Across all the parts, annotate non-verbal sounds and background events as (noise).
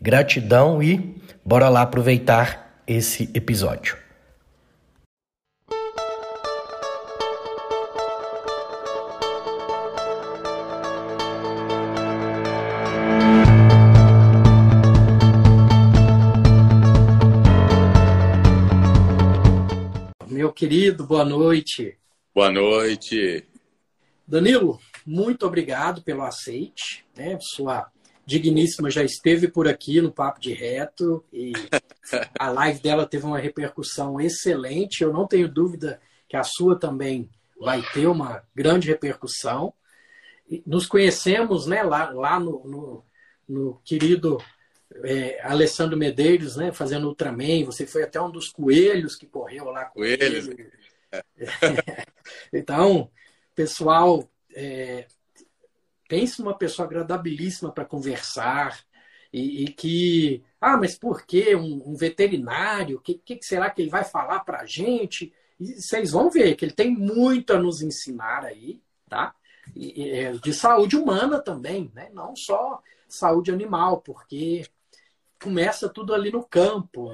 Gratidão e bora lá aproveitar esse episódio. Meu querido, boa noite. Boa noite. Danilo, muito obrigado pelo aceite. Né? Sua digníssima já esteve por aqui no Papo de Reto e a live dela teve uma repercussão excelente. Eu não tenho dúvida que a sua também vai ter uma grande repercussão. Nos conhecemos né, lá, lá no, no, no querido é, Alessandro Medeiros, né, fazendo Ultraman. Você foi até um dos coelhos que correu lá com coelhos. ele. (laughs) então, pessoal, é, pense numa pessoa agradabilíssima para conversar e, e, que, ah, mas por que um, um veterinário? O que, que, será que ele vai falar para a gente? E vocês vão ver que ele tem muito a nos ensinar aí, tá? E, é, de saúde humana também, né? Não só saúde animal, porque começa tudo ali no campo,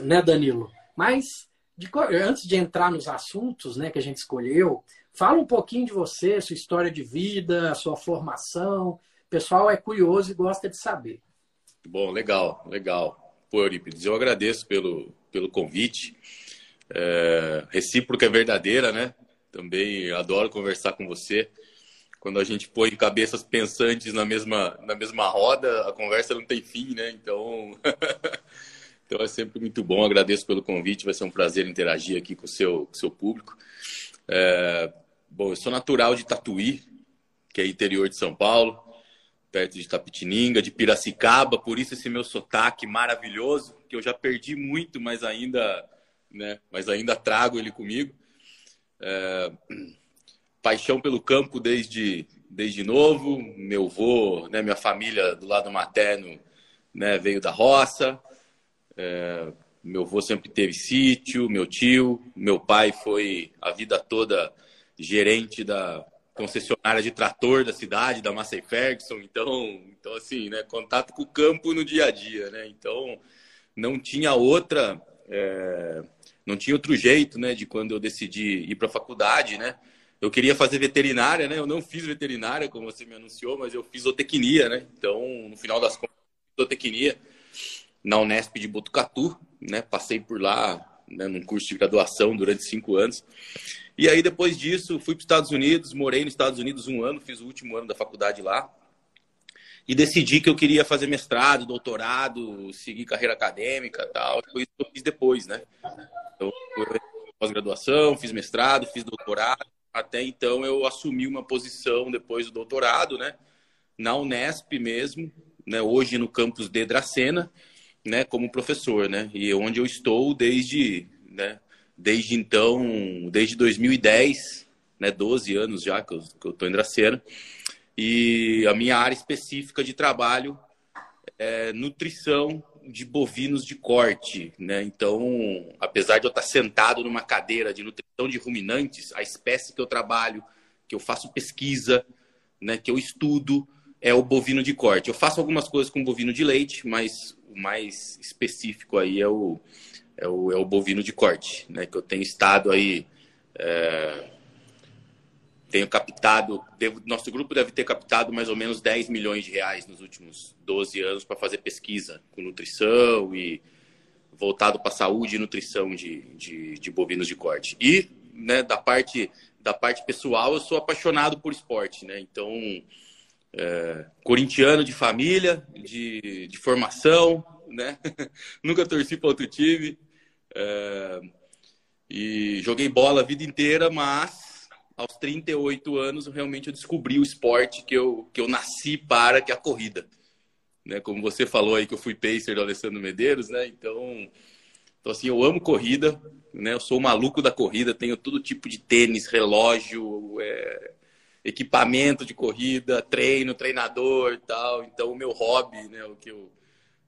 né, Danilo? Mas de, antes de entrar nos assuntos, né, que a gente escolheu, Fala um pouquinho de você, sua história de vida, sua formação. O pessoal é curioso e gosta de saber. Bom, legal, legal. Pô, Eurípides, eu agradeço pelo, pelo convite. É, recíproca é verdadeira, né? Também adoro conversar com você. Quando a gente põe cabeças pensantes na mesma, na mesma roda, a conversa não tem fim, né? Então, (laughs) então é sempre muito bom. Agradeço pelo convite. Vai ser um prazer interagir aqui com o seu, com o seu público. É, Bom, eu sou natural de Tatuí, que é interior de São Paulo, perto de Tapitininga, de Piracicaba, por isso esse meu sotaque maravilhoso, que eu já perdi muito, mas ainda, né, mas ainda trago ele comigo. É, paixão pelo campo desde, desde novo, meu avô, né, minha família do lado materno né, veio da roça, é, meu avô sempre teve sítio, meu tio, meu pai foi a vida toda gerente da concessionária de trator da cidade, da Massey Ferguson. Então, então assim, né, contato com o campo no dia a dia, né? Então, não tinha outra, é, não tinha outro jeito, né, de quando eu decidi ir para a faculdade, né? Eu queria fazer veterinária, né? Eu não fiz veterinária, como você me anunciou, mas eu fiz zootecnia, né? Então, no final das contas, zootecnia na Unesp de Botucatu, né? Passei por lá, né, num curso de graduação durante cinco anos. E aí, depois disso, fui para os Estados Unidos, morei nos Estados Unidos um ano, fiz o último ano da faculdade lá. E decidi que eu queria fazer mestrado, doutorado, seguir carreira acadêmica tal. Foi isso que eu fiz depois, né? Então, pós-graduação, fiz mestrado, fiz doutorado. Até então, eu assumi uma posição depois do doutorado, né? Na Unesp mesmo, né? Hoje no campus de Dracena, né? Como professor, né? E onde eu estou desde, né? Desde então, desde 2010, né, 12 anos já que eu estou em Dracena, e a minha área específica de trabalho é nutrição de bovinos de corte, né? Então, apesar de eu estar sentado numa cadeira de nutrição de ruminantes, a espécie que eu trabalho, que eu faço pesquisa, né, que eu estudo, é o bovino de corte. Eu faço algumas coisas com bovino de leite, mas o mais específico aí é o, é o, é o bovino de corte, né? Que eu tenho estado aí. É, tenho captado, devo, nosso grupo deve ter captado mais ou menos 10 milhões de reais nos últimos 12 anos para fazer pesquisa com nutrição e voltado para saúde e nutrição de, de, de, bovinos de corte. E né, da, parte, da parte pessoal, eu sou apaixonado por esporte, né? Então, é, corintiano de família, de, de formação, né? (laughs) Nunca torci para outro time, é, e joguei bola a vida inteira, mas aos 38 anos realmente eu descobri o esporte que eu, que eu nasci para, que é a corrida. né? Como você falou aí que eu fui pacer do Alessandro Medeiros, né? Então, então assim, eu amo corrida, né? Eu sou maluco da corrida, tenho todo tipo de tênis, relógio, é, equipamento de corrida, treino, treinador tal. Então, o meu hobby, né? O que eu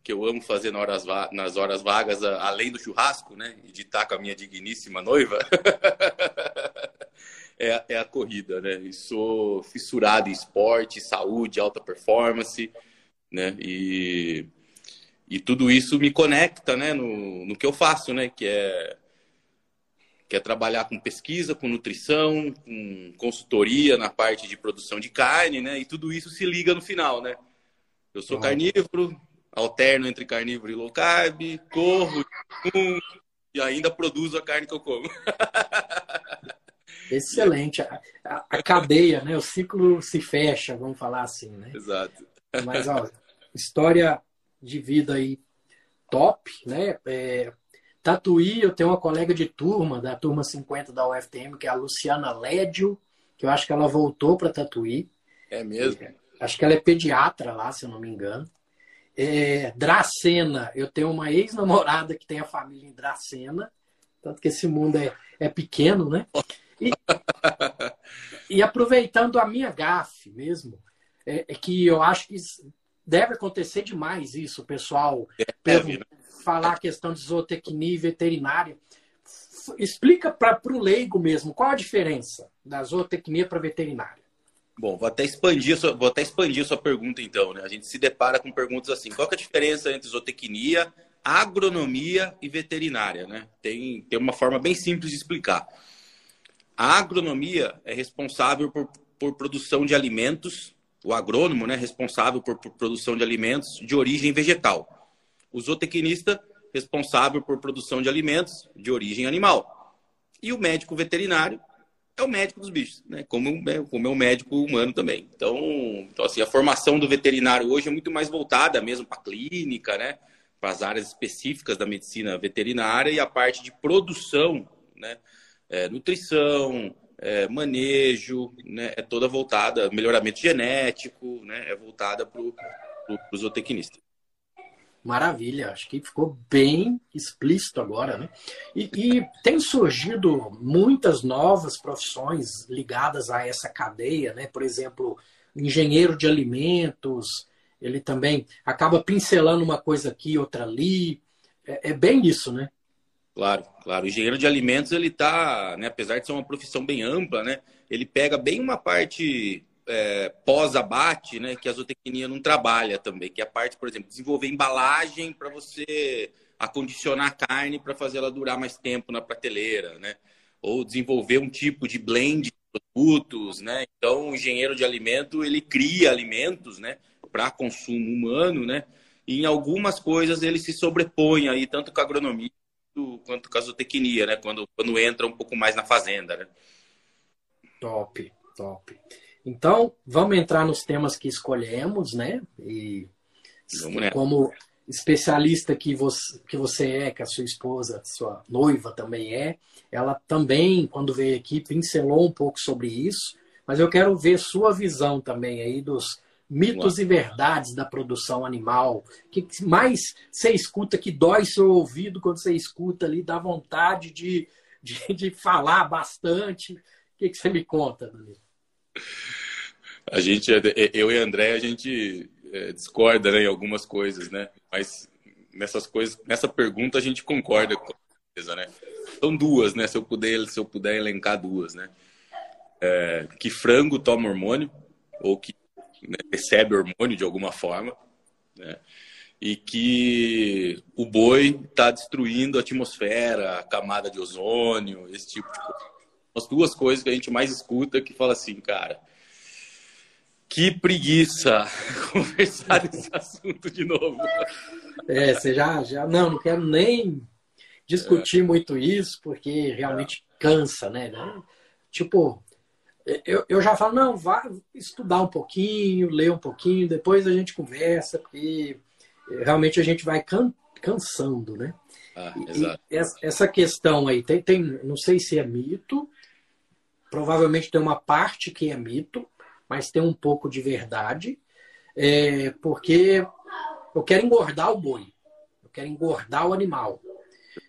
que eu amo fazer nas horas, nas horas vagas, além do churrasco, né? E de estar com a minha digníssima noiva, (laughs) é, é, a corrida, né? E sou fissurado em esporte, saúde, alta performance, né? E, e tudo isso me conecta, né? No, no que eu faço, né? Que é, que é trabalhar com pesquisa, com nutrição, com consultoria na parte de produção de carne, né? E tudo isso se liga no final, né? Eu sou carnívoro, alterno entre carnívoro e low carb, corro e ainda produzo a carne que eu como. (laughs) Excelente. A, a, a, cadeia, né? O ciclo se fecha, vamos falar assim, né? Exato. Mas, ó, história de vida aí top, né? É, Tatuí, eu tenho uma colega de turma, da turma 50 da UFTM, que é a Luciana Lédio, que eu acho que ela voltou para Tatuí. É mesmo? Acho que ela é pediatra lá, se eu não me engano. É, Dracena, eu tenho uma ex-namorada que tem a família em Dracena, tanto que esse mundo é, é pequeno, né? E, e aproveitando a minha gafe mesmo, é, é, que eu acho que deve acontecer demais isso, pessoal, deve, né? falar a questão de zootecnia e veterinária. Explica para o leigo mesmo qual a diferença da zootecnia para veterinária. Bom, vou até expandir, sua, vou até expandir sua pergunta então, né? A gente se depara com perguntas assim: qual é a diferença entre zootecnia, agronomia e veterinária, né? Tem, tem uma forma bem simples de explicar. A agronomia é responsável por, por produção de alimentos, o agrônomo, né, responsável por, por produção de alimentos de origem vegetal. O zootecnista responsável por produção de alimentos de origem animal. E o médico veterinário é o médico dos bichos, né? Como, né, como é o médico humano também. Então, então, assim, a formação do veterinário hoje é muito mais voltada mesmo para clínica, né? Para as áreas específicas da medicina veterinária e a parte de produção, né? É, nutrição, é, manejo, né? É toda voltada, melhoramento genético, né? É voltada para o zootecnista. Maravilha, acho que ficou bem explícito agora, né? E, e, tem surgido muitas novas profissões ligadas a essa cadeia, né? Por exemplo, engenheiro de alimentos, ele também acaba pincelando uma coisa aqui, outra ali. É, é bem isso, né? Claro, claro. O engenheiro de alimentos, ele tá, né, apesar de ser uma profissão bem ampla, né? Ele pega bem uma parte é, pós-abate, né, que a zootecnia não trabalha também, que é a parte, por exemplo, desenvolver embalagem para você acondicionar a carne para fazer ela durar mais tempo na prateleira, né? Ou desenvolver um tipo de blend de produtos, né? Então, o engenheiro de alimento, ele cria alimentos, né, para consumo humano, né? E em algumas coisas ele se sobrepõe aí, tanto com a agronomia quanto com a zootecnia, né? Quando, quando entra um pouco mais na fazenda, né? Top, top. Então, vamos entrar nos temas que escolhemos, né? E como especialista que você, que você é, que a sua esposa, sua noiva também é, ela também, quando veio aqui, pincelou um pouco sobre isso, mas eu quero ver sua visão também aí dos mitos e verdades da produção animal. O que mais você escuta que dói seu ouvido quando você escuta ali, dá vontade de, de, de falar bastante? O que, que você me conta, Danilo? A gente, eu e André, a gente é, discorda né, em algumas coisas, né? Mas nessas coisas, nessa pergunta a gente concorda com certeza, né? São duas, né? Se eu puder, se eu puder elencar duas, né? É, que frango toma hormônio ou que né, recebe hormônio de alguma forma, né? E que o boi está destruindo a atmosfera, a camada de ozônio, esse tipo de coisa. As duas coisas que a gente mais escuta que fala assim, cara, que preguiça (laughs) conversar desse assunto de novo. É, você já, já. Não, não quero nem discutir é. muito isso, porque realmente cansa, né? Tipo, eu, eu já falo, não, vá estudar um pouquinho, ler um pouquinho, depois a gente conversa, porque realmente a gente vai can, cansando, né? Ah, exato. E essa questão aí, tem, tem, não sei se é mito, provavelmente tem uma parte que é mito, mas tem um pouco de verdade, é, porque eu quero engordar o boi, eu quero engordar o animal.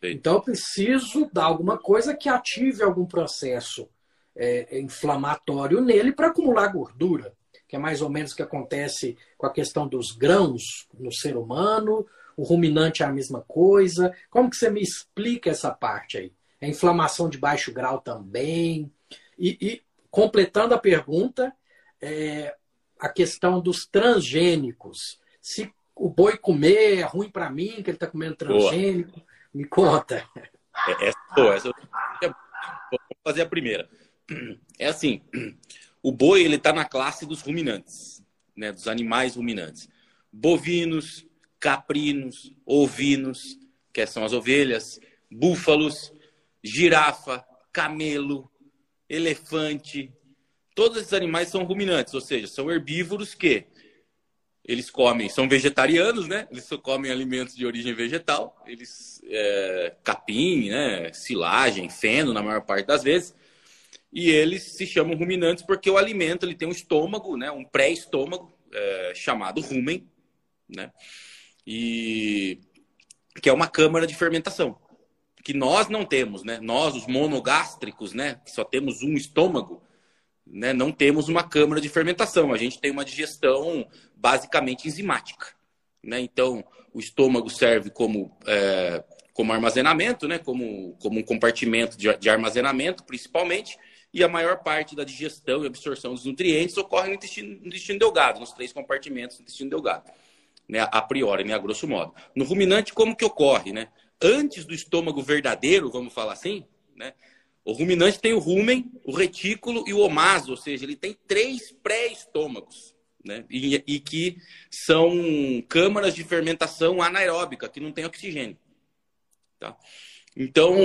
Então eu preciso dar alguma coisa que ative algum processo é, inflamatório nele para acumular gordura, que é mais ou menos o que acontece com a questão dos grãos no ser humano. O ruminante é a mesma coisa. Como que você me explica essa parte aí? É inflamação de baixo grau também. E, e completando a pergunta, é, a questão dos transgênicos. Se o boi comer é ruim para mim, que ele está comendo transgênico, Boa. me conta. É, essa, boa, essa, vou fazer a primeira. É assim, o boi ele está na classe dos ruminantes, né, dos animais ruminantes. Bovinos, caprinos, ovinos, que são as ovelhas, búfalos, girafa, camelo, elefante, todos esses animais são ruminantes, ou seja, são herbívoros que eles comem, são vegetarianos, né? Eles só comem alimentos de origem vegetal, eles é, capim, né? Silagem, feno, na maior parte das vezes. E eles se chamam ruminantes porque o alimento ele tem um estômago, né? Um pré-estômago é, chamado rumen, né? E que é uma câmara de fermentação que nós não temos, né? Nós, os monogástricos, né? Que só temos um estômago, né? Não temos uma câmara de fermentação. A gente tem uma digestão basicamente enzimática, né? Então, o estômago serve como é, como armazenamento, né? Como como um compartimento de, de armazenamento, principalmente. E a maior parte da digestão e absorção dos nutrientes ocorre no intestino, no intestino delgado, nos três compartimentos do intestino delgado, né? A priori, né? A grosso modo. No ruminante, como que ocorre, né? Antes do estômago verdadeiro, vamos falar assim, né? O ruminante tem o rumen, o retículo e o omaso, ou seja, ele tem três pré-estômagos, né? E, e, que são câmaras de fermentação anaeróbica, que não tem oxigênio. Tá? Então,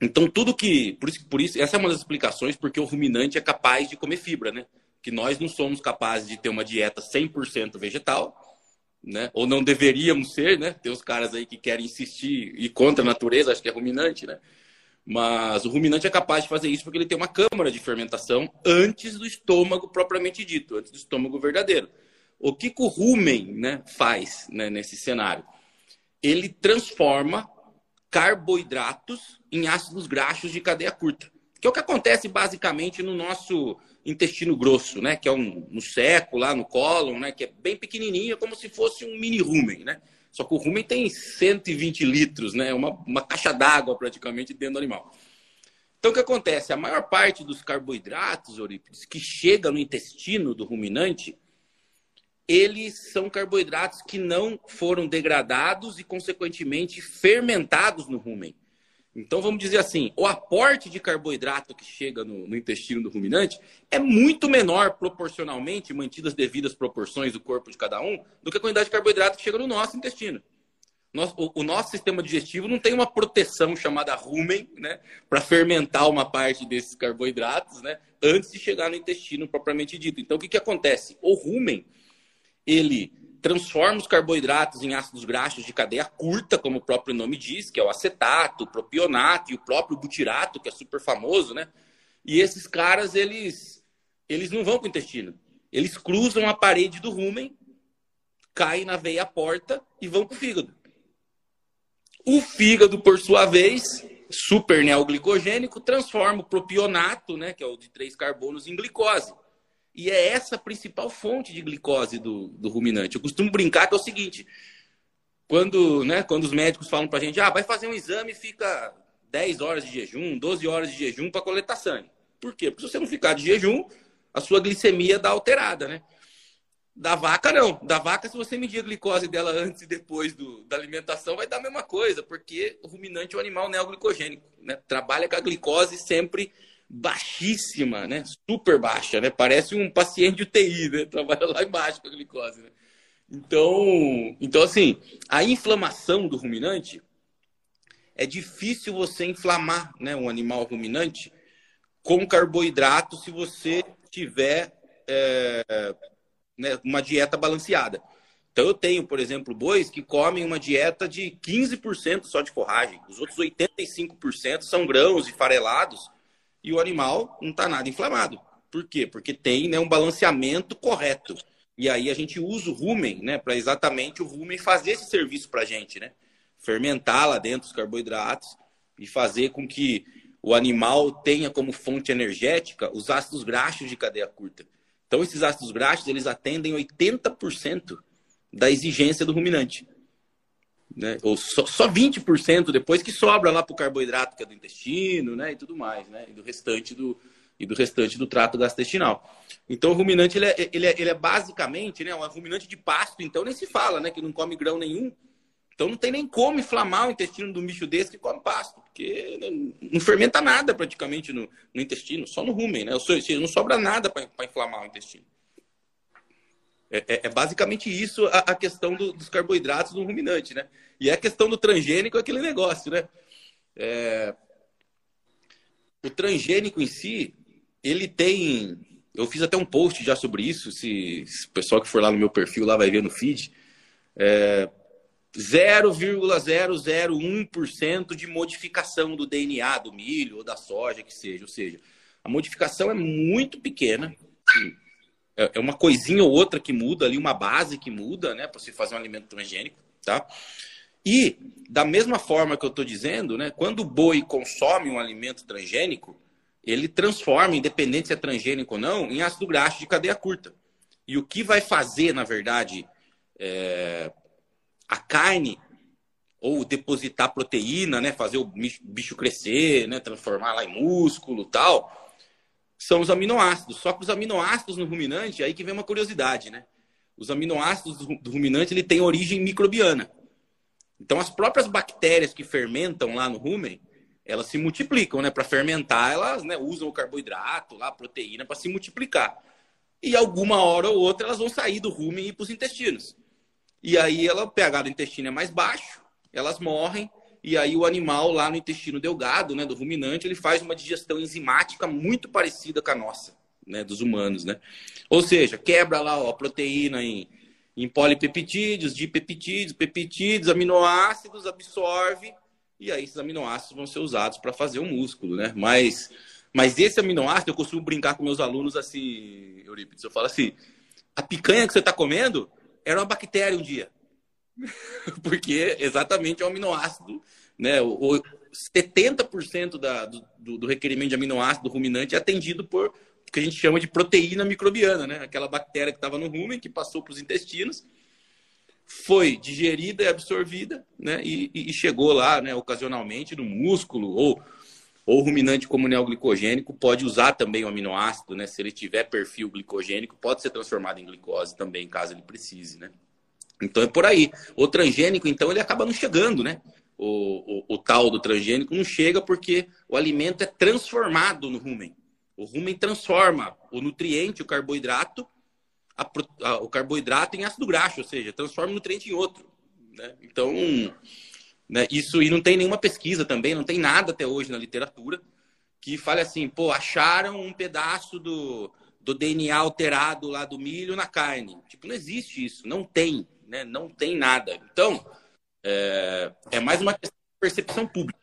então tudo que. Por isso, por isso, essa é uma das explicações porque o ruminante é capaz de comer fibra, né? Que nós não somos capazes de ter uma dieta 100% vegetal né? Ou não deveríamos ser, né? Tem os caras aí que querem insistir e contra a natureza, acho que é ruminante, né? Mas o ruminante é capaz de fazer isso porque ele tem uma câmara de fermentação antes do estômago propriamente dito, antes do estômago verdadeiro. O que, que o rumen né, faz né, nesse cenário? Ele transforma carboidratos em ácidos graxos de cadeia curta, que é o que acontece basicamente no nosso intestino grosso, né? Que é um, no seco, lá no cólon, né? Que é bem pequenininho, é como se fosse um mini rumen, né? Só que o rumen tem 120 litros, né? Uma, uma caixa d'água praticamente dentro do animal. Então, o que acontece? A maior parte dos carboidratos, Eurípides, que chega no intestino do ruminante, eles são carboidratos que não foram degradados e, consequentemente, fermentados no rumen. Então, vamos dizer assim, o aporte de carboidrato que chega no, no, intestino do ruminante é muito menor proporcionalmente, mantidas devidas proporções do corpo de cada um, do que a quantidade de carboidrato que chega no nosso intestino. O, o, nosso sistema digestivo não tem uma proteção chamada rumen, né, para fermentar uma parte desses carboidratos, né, antes de chegar no intestino propriamente dito. Então, o que, que acontece? O rumen, ele transforma os carboidratos em ácidos graxos de cadeia curta, como o próprio nome diz, que é o acetato, o propionato e o próprio butirato, que é super famoso, né? E esses caras, eles, eles não vão para o intestino. Eles cruzam a parede do rumen, caem na veia porta e vão para o fígado. O fígado, por sua vez, super neoglicogênico, transforma o propionato, né, que é o de três carbonos, em glicose. E é essa a principal fonte de glicose do, do ruminante. Eu costumo brincar que é o seguinte: quando, né, quando os médicos falam para a gente, ah, vai fazer um exame e fica 10 horas de jejum, 12 horas de jejum para coletar sangue. Por quê? Porque se você não ficar de jejum, a sua glicemia dá alterada, né? Da vaca, não. Da vaca, se você medir a glicose dela antes e depois do, da alimentação, vai dar a mesma coisa, porque o ruminante é um animal neoglicogênico, né? Trabalha com a glicose sempre baixíssima, né? Super baixa, né? Parece um paciente de UTI, né? (laughs) Trabalha lá embaixo com a glicose, né? Então, então assim, a inflamação do ruminante é difícil você inflamar, né, um animal ruminante com carboidrato se você tiver é, né, uma dieta balanceada. Então eu tenho, por exemplo, bois que comem uma dieta de 15% só de forragem. Os outros 85% são grãos e farelados e o animal não está nada inflamado. Por quê? Porque tem né, um balanceamento correto. E aí a gente usa o rumen, né, para exatamente o rumen fazer esse serviço para a gente, né? Fermentar lá dentro os carboidratos e fazer com que o animal tenha como fonte energética os ácidos graxos de cadeia curta. Então, esses ácidos graxos, eles atendem 80% da exigência do ruminante. Né? Ou só, só 20% depois que sobra lá para o carboidrato, que é do intestino, né? E tudo mais, né? E do restante do, e do restante do trato gastrointestinal. Então, o ruminante, ele é, ele é, ele é basicamente né, um ruminante de pasto, então nem se fala, né? Que não come grão nenhum. Então, não tem nem como inflamar o intestino um bicho desse que come pasto, porque não fermenta nada praticamente no, no intestino, só no rumen, né? Ou seja, não sobra nada para inflamar o intestino. É, é, é basicamente isso a, a questão do, dos carboidratos do ruminante, né? E a questão do transgênico é aquele negócio, né? É... O transgênico em si, ele tem. Eu fiz até um post já sobre isso. Se, se o pessoal que for lá no meu perfil lá vai ver no feed. É, 0,001% de modificação do DNA do milho ou da soja, que seja. Ou seja, a modificação é muito pequena. É, é uma coisinha ou outra que muda ali, uma base que muda, né, para você fazer um alimento transgênico, tá? E, da mesma forma que eu estou dizendo, né, quando o boi consome um alimento transgênico, ele transforma, independente se é transgênico ou não, em ácido graxo de cadeia curta. E o que vai fazer, na verdade, é, a carne ou depositar proteína, né, fazer o bicho crescer, né, transformar lá em músculo, tal, são os aminoácidos. Só que os aminoácidos no ruminante, aí que vem uma curiosidade, né? Os aminoácidos do ruminante, ele tem origem microbiana. Então, as próprias bactérias que fermentam lá no rumen, elas se multiplicam, né? Para fermentar, elas né, usam o carboidrato, lá, a proteína, para se multiplicar. E alguma hora ou outra elas vão sair do rumen e ir para os intestinos. E aí ela, o pH do intestino é mais baixo, elas morrem, e aí o animal lá no intestino delgado, né, do ruminante, ele faz uma digestão enzimática muito parecida com a nossa, né, dos humanos, né? Ou seja, quebra lá ó, a proteína em, em polipeptídeos, dipeptídeos, peptídeos, aminoácidos, absorve e aí esses aminoácidos vão ser usados para fazer o um músculo, né? Mas, mas esse aminoácido, eu costumo brincar com meus alunos assim, Eurípides, eu falo assim, a picanha que você está comendo era uma bactéria um dia. (laughs) Porque exatamente é o aminoácido, né? O, 70% da, do, do requerimento de aminoácido do ruminante é atendido por o que a gente chama de proteína microbiana, né? Aquela bactéria que estava no rumen, que passou para os intestinos foi digerida e absorvida, né? E, e, chegou lá, né, ocasionalmente no músculo ou ou ruminante como neoglicogênico pode usar também o aminoácido, né? Se ele tiver perfil glicogênico, pode ser transformado em glicose também, caso ele precise, né? Então é por aí. O transgênico, então, ele acaba não chegando, né? O, o, o tal do transgênico não chega porque o alimento é transformado no rumen. O rumen transforma o nutriente, o carboidrato, a, a, o carboidrato em ácido graxo, ou seja, transforma o nutriente em outro. Né? Então, né, isso e não tem nenhuma pesquisa também, não tem nada até hoje na literatura que fale assim, pô, acharam um pedaço do, do DNA alterado lá do milho na carne. Tipo, não existe isso, não tem, né? Não tem nada. Então, é, é mais uma questão de percepção pública.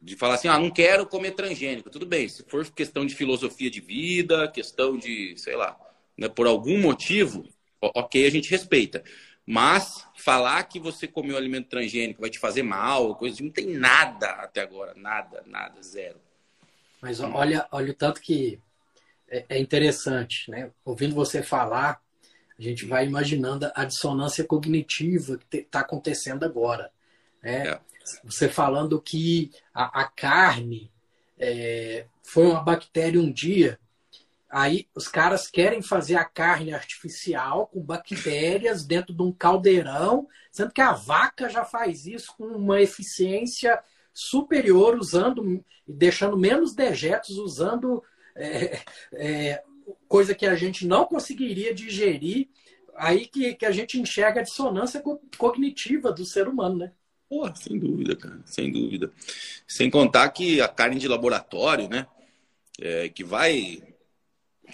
De falar assim, ah, não quero comer transgênico. Tudo bem, se for questão de filosofia de vida, questão de, sei lá, né, por algum motivo, ok, a gente respeita. Mas falar que você comeu alimento transgênico vai te fazer mal, coisa assim, não tem nada até agora, nada, nada, zero. Mas olha, olha o tanto que é, é interessante, né? Ouvindo você falar, a gente vai imaginando a dissonância cognitiva que está acontecendo agora. Né? É. Você falando que a, a carne é, foi uma bactéria um dia Aí os caras querem fazer a carne artificial com bactérias dentro de um caldeirão, sendo que a vaca já faz isso com uma eficiência superior, usando deixando menos dejetos, usando é, é, coisa que a gente não conseguiria digerir. Aí que, que a gente enxerga a dissonância cognitiva do ser humano, né? Pô, sem dúvida, cara, sem dúvida. Sem contar que a carne de laboratório, né, é, que vai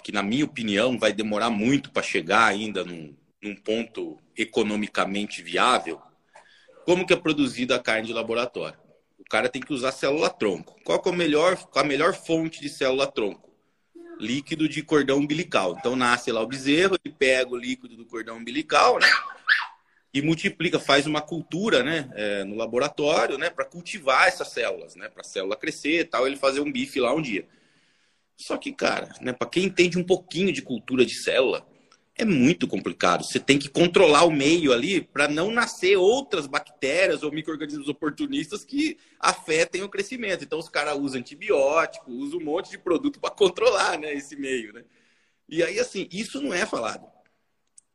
que na minha opinião vai demorar muito para chegar ainda num, num, ponto economicamente viável, como que é produzida a carne de laboratório? O cara tem que usar célula-tronco. Qual é melhor, a melhor fonte de célula-tronco? Líquido de cordão umbilical. Então nasce lá o bezerro, ele pega o líquido do cordão umbilical, né? E multiplica, faz uma cultura, né, é, no laboratório, né, para cultivar essas células, né, para a célula crescer, e tal, ele fazer um bife lá um dia. Só que, cara, né, para quem entende um pouquinho de cultura de célula, é muito complicado. Você tem que controlar o meio ali para não nascer outras bactérias ou micro-organismos oportunistas que afetem o crescimento. Então, os caras usam antibiótico, usam um monte de produto para controlar né, esse meio. Né? E aí, assim, isso não é falado.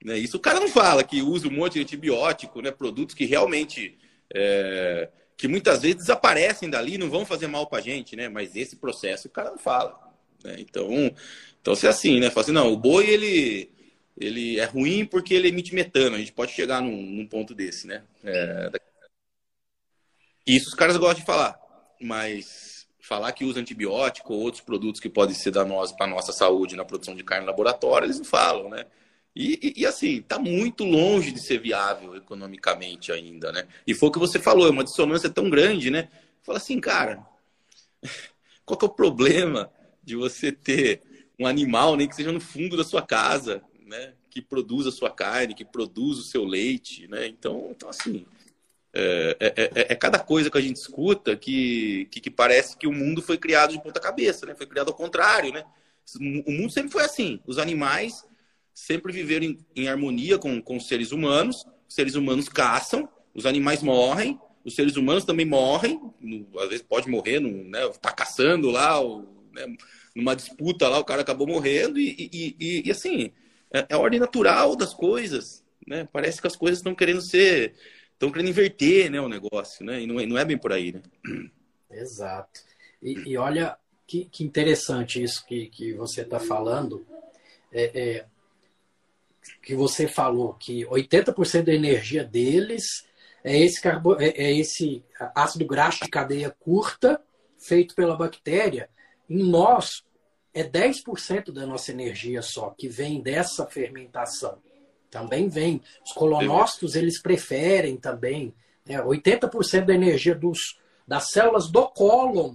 Né? Isso o cara não fala, que usa um monte de antibiótico, né? produtos que realmente. É, que muitas vezes desaparecem dali não vão fazer mal para gente, né? Mas esse processo o cara não fala. Né? Então, então, se é assim, né? Fala assim, não, o boi, ele ele é ruim porque ele emite metano. A gente pode chegar num, num ponto desse, né? É... Isso os caras gostam de falar, mas falar que usa antibiótico ou outros produtos que podem ser danosos para nossa saúde na produção de carne em laboratório, eles não falam, né? E, e, e, assim, está muito longe de ser viável economicamente ainda, né? E foi o que você falou, é uma dissonância tão grande, né? Fala assim, cara, (laughs) qual que é o problema de você ter um animal, nem que seja no fundo da sua casa, né, que produz a sua carne, que produz o seu leite, né? Então, então assim, é, é, é, é cada coisa que a gente escuta que, que, que, parece que o mundo foi criado de ponta cabeça, né? Foi criado ao contrário, né? O mundo sempre foi assim. Os animais sempre viveram em, em harmonia com, com os seres humanos. Os seres humanos caçam, os animais morrem, os seres humanos também morrem. Às vezes pode morrer, não, né? Tá caçando lá, ou, né? numa disputa lá, o cara acabou morrendo e, e, e, e assim é, é a ordem natural das coisas, né? Parece que as coisas estão querendo ser, estão querendo inverter, né, o negócio, né? E não é, não é bem por aí, né? Exato. E, e olha que, que, interessante isso que, que você está falando. É, é, que você falou que 80% da energia deles é esse, carbo, é, é esse ácido graxo de cadeia curta feito pela bactéria. Em nós, é 10% da nossa energia só que vem dessa fermentação. Também vem. Os colonócitos, eles preferem também. Né? 80% da energia dos, das células do cólon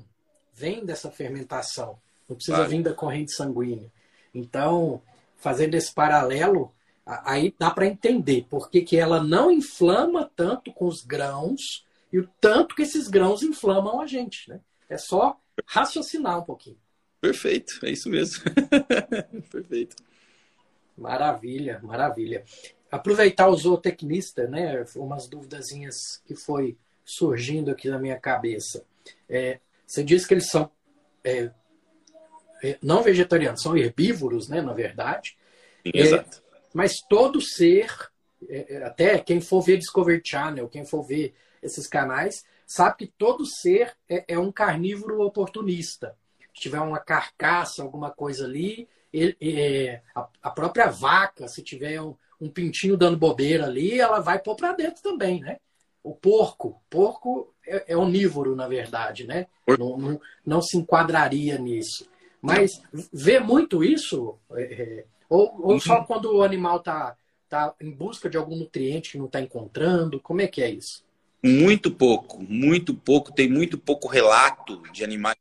vem dessa fermentação. Não precisa vale. vir da corrente sanguínea. Então, fazendo esse paralelo, aí dá para entender por que, que ela não inflama tanto com os grãos e o tanto que esses grãos inflamam a gente. Né? É só raciocinar um pouquinho. Perfeito, é isso mesmo. (laughs) Perfeito. Maravilha, maravilha. Aproveitar o zootecnista, né? Umas duvidazinhas que foi surgindo aqui na minha cabeça. É, você disse que eles são é, é não vegetarianos, são herbívoros, né? Na verdade. Sim, exato. É, mas todo ser, é, até quem for ver Discovery Channel, quem for ver esses canais, sabe que todo ser é um carnívoro oportunista tiver uma carcaça, alguma coisa ali, ele, é, a, a, própria vaca, se tiver um, um, pintinho dando bobeira ali, ela vai pôr para dentro também, né? O porco, porco é, é onívoro, na verdade, né? Não, não, não, se enquadraria nisso. Mas vê muito isso? É, é ou, ou só uhum. quando o animal está tá em busca de algum nutriente que não está encontrando? Como é que é isso? Muito pouco, muito pouco. Tem muito pouco relato de animais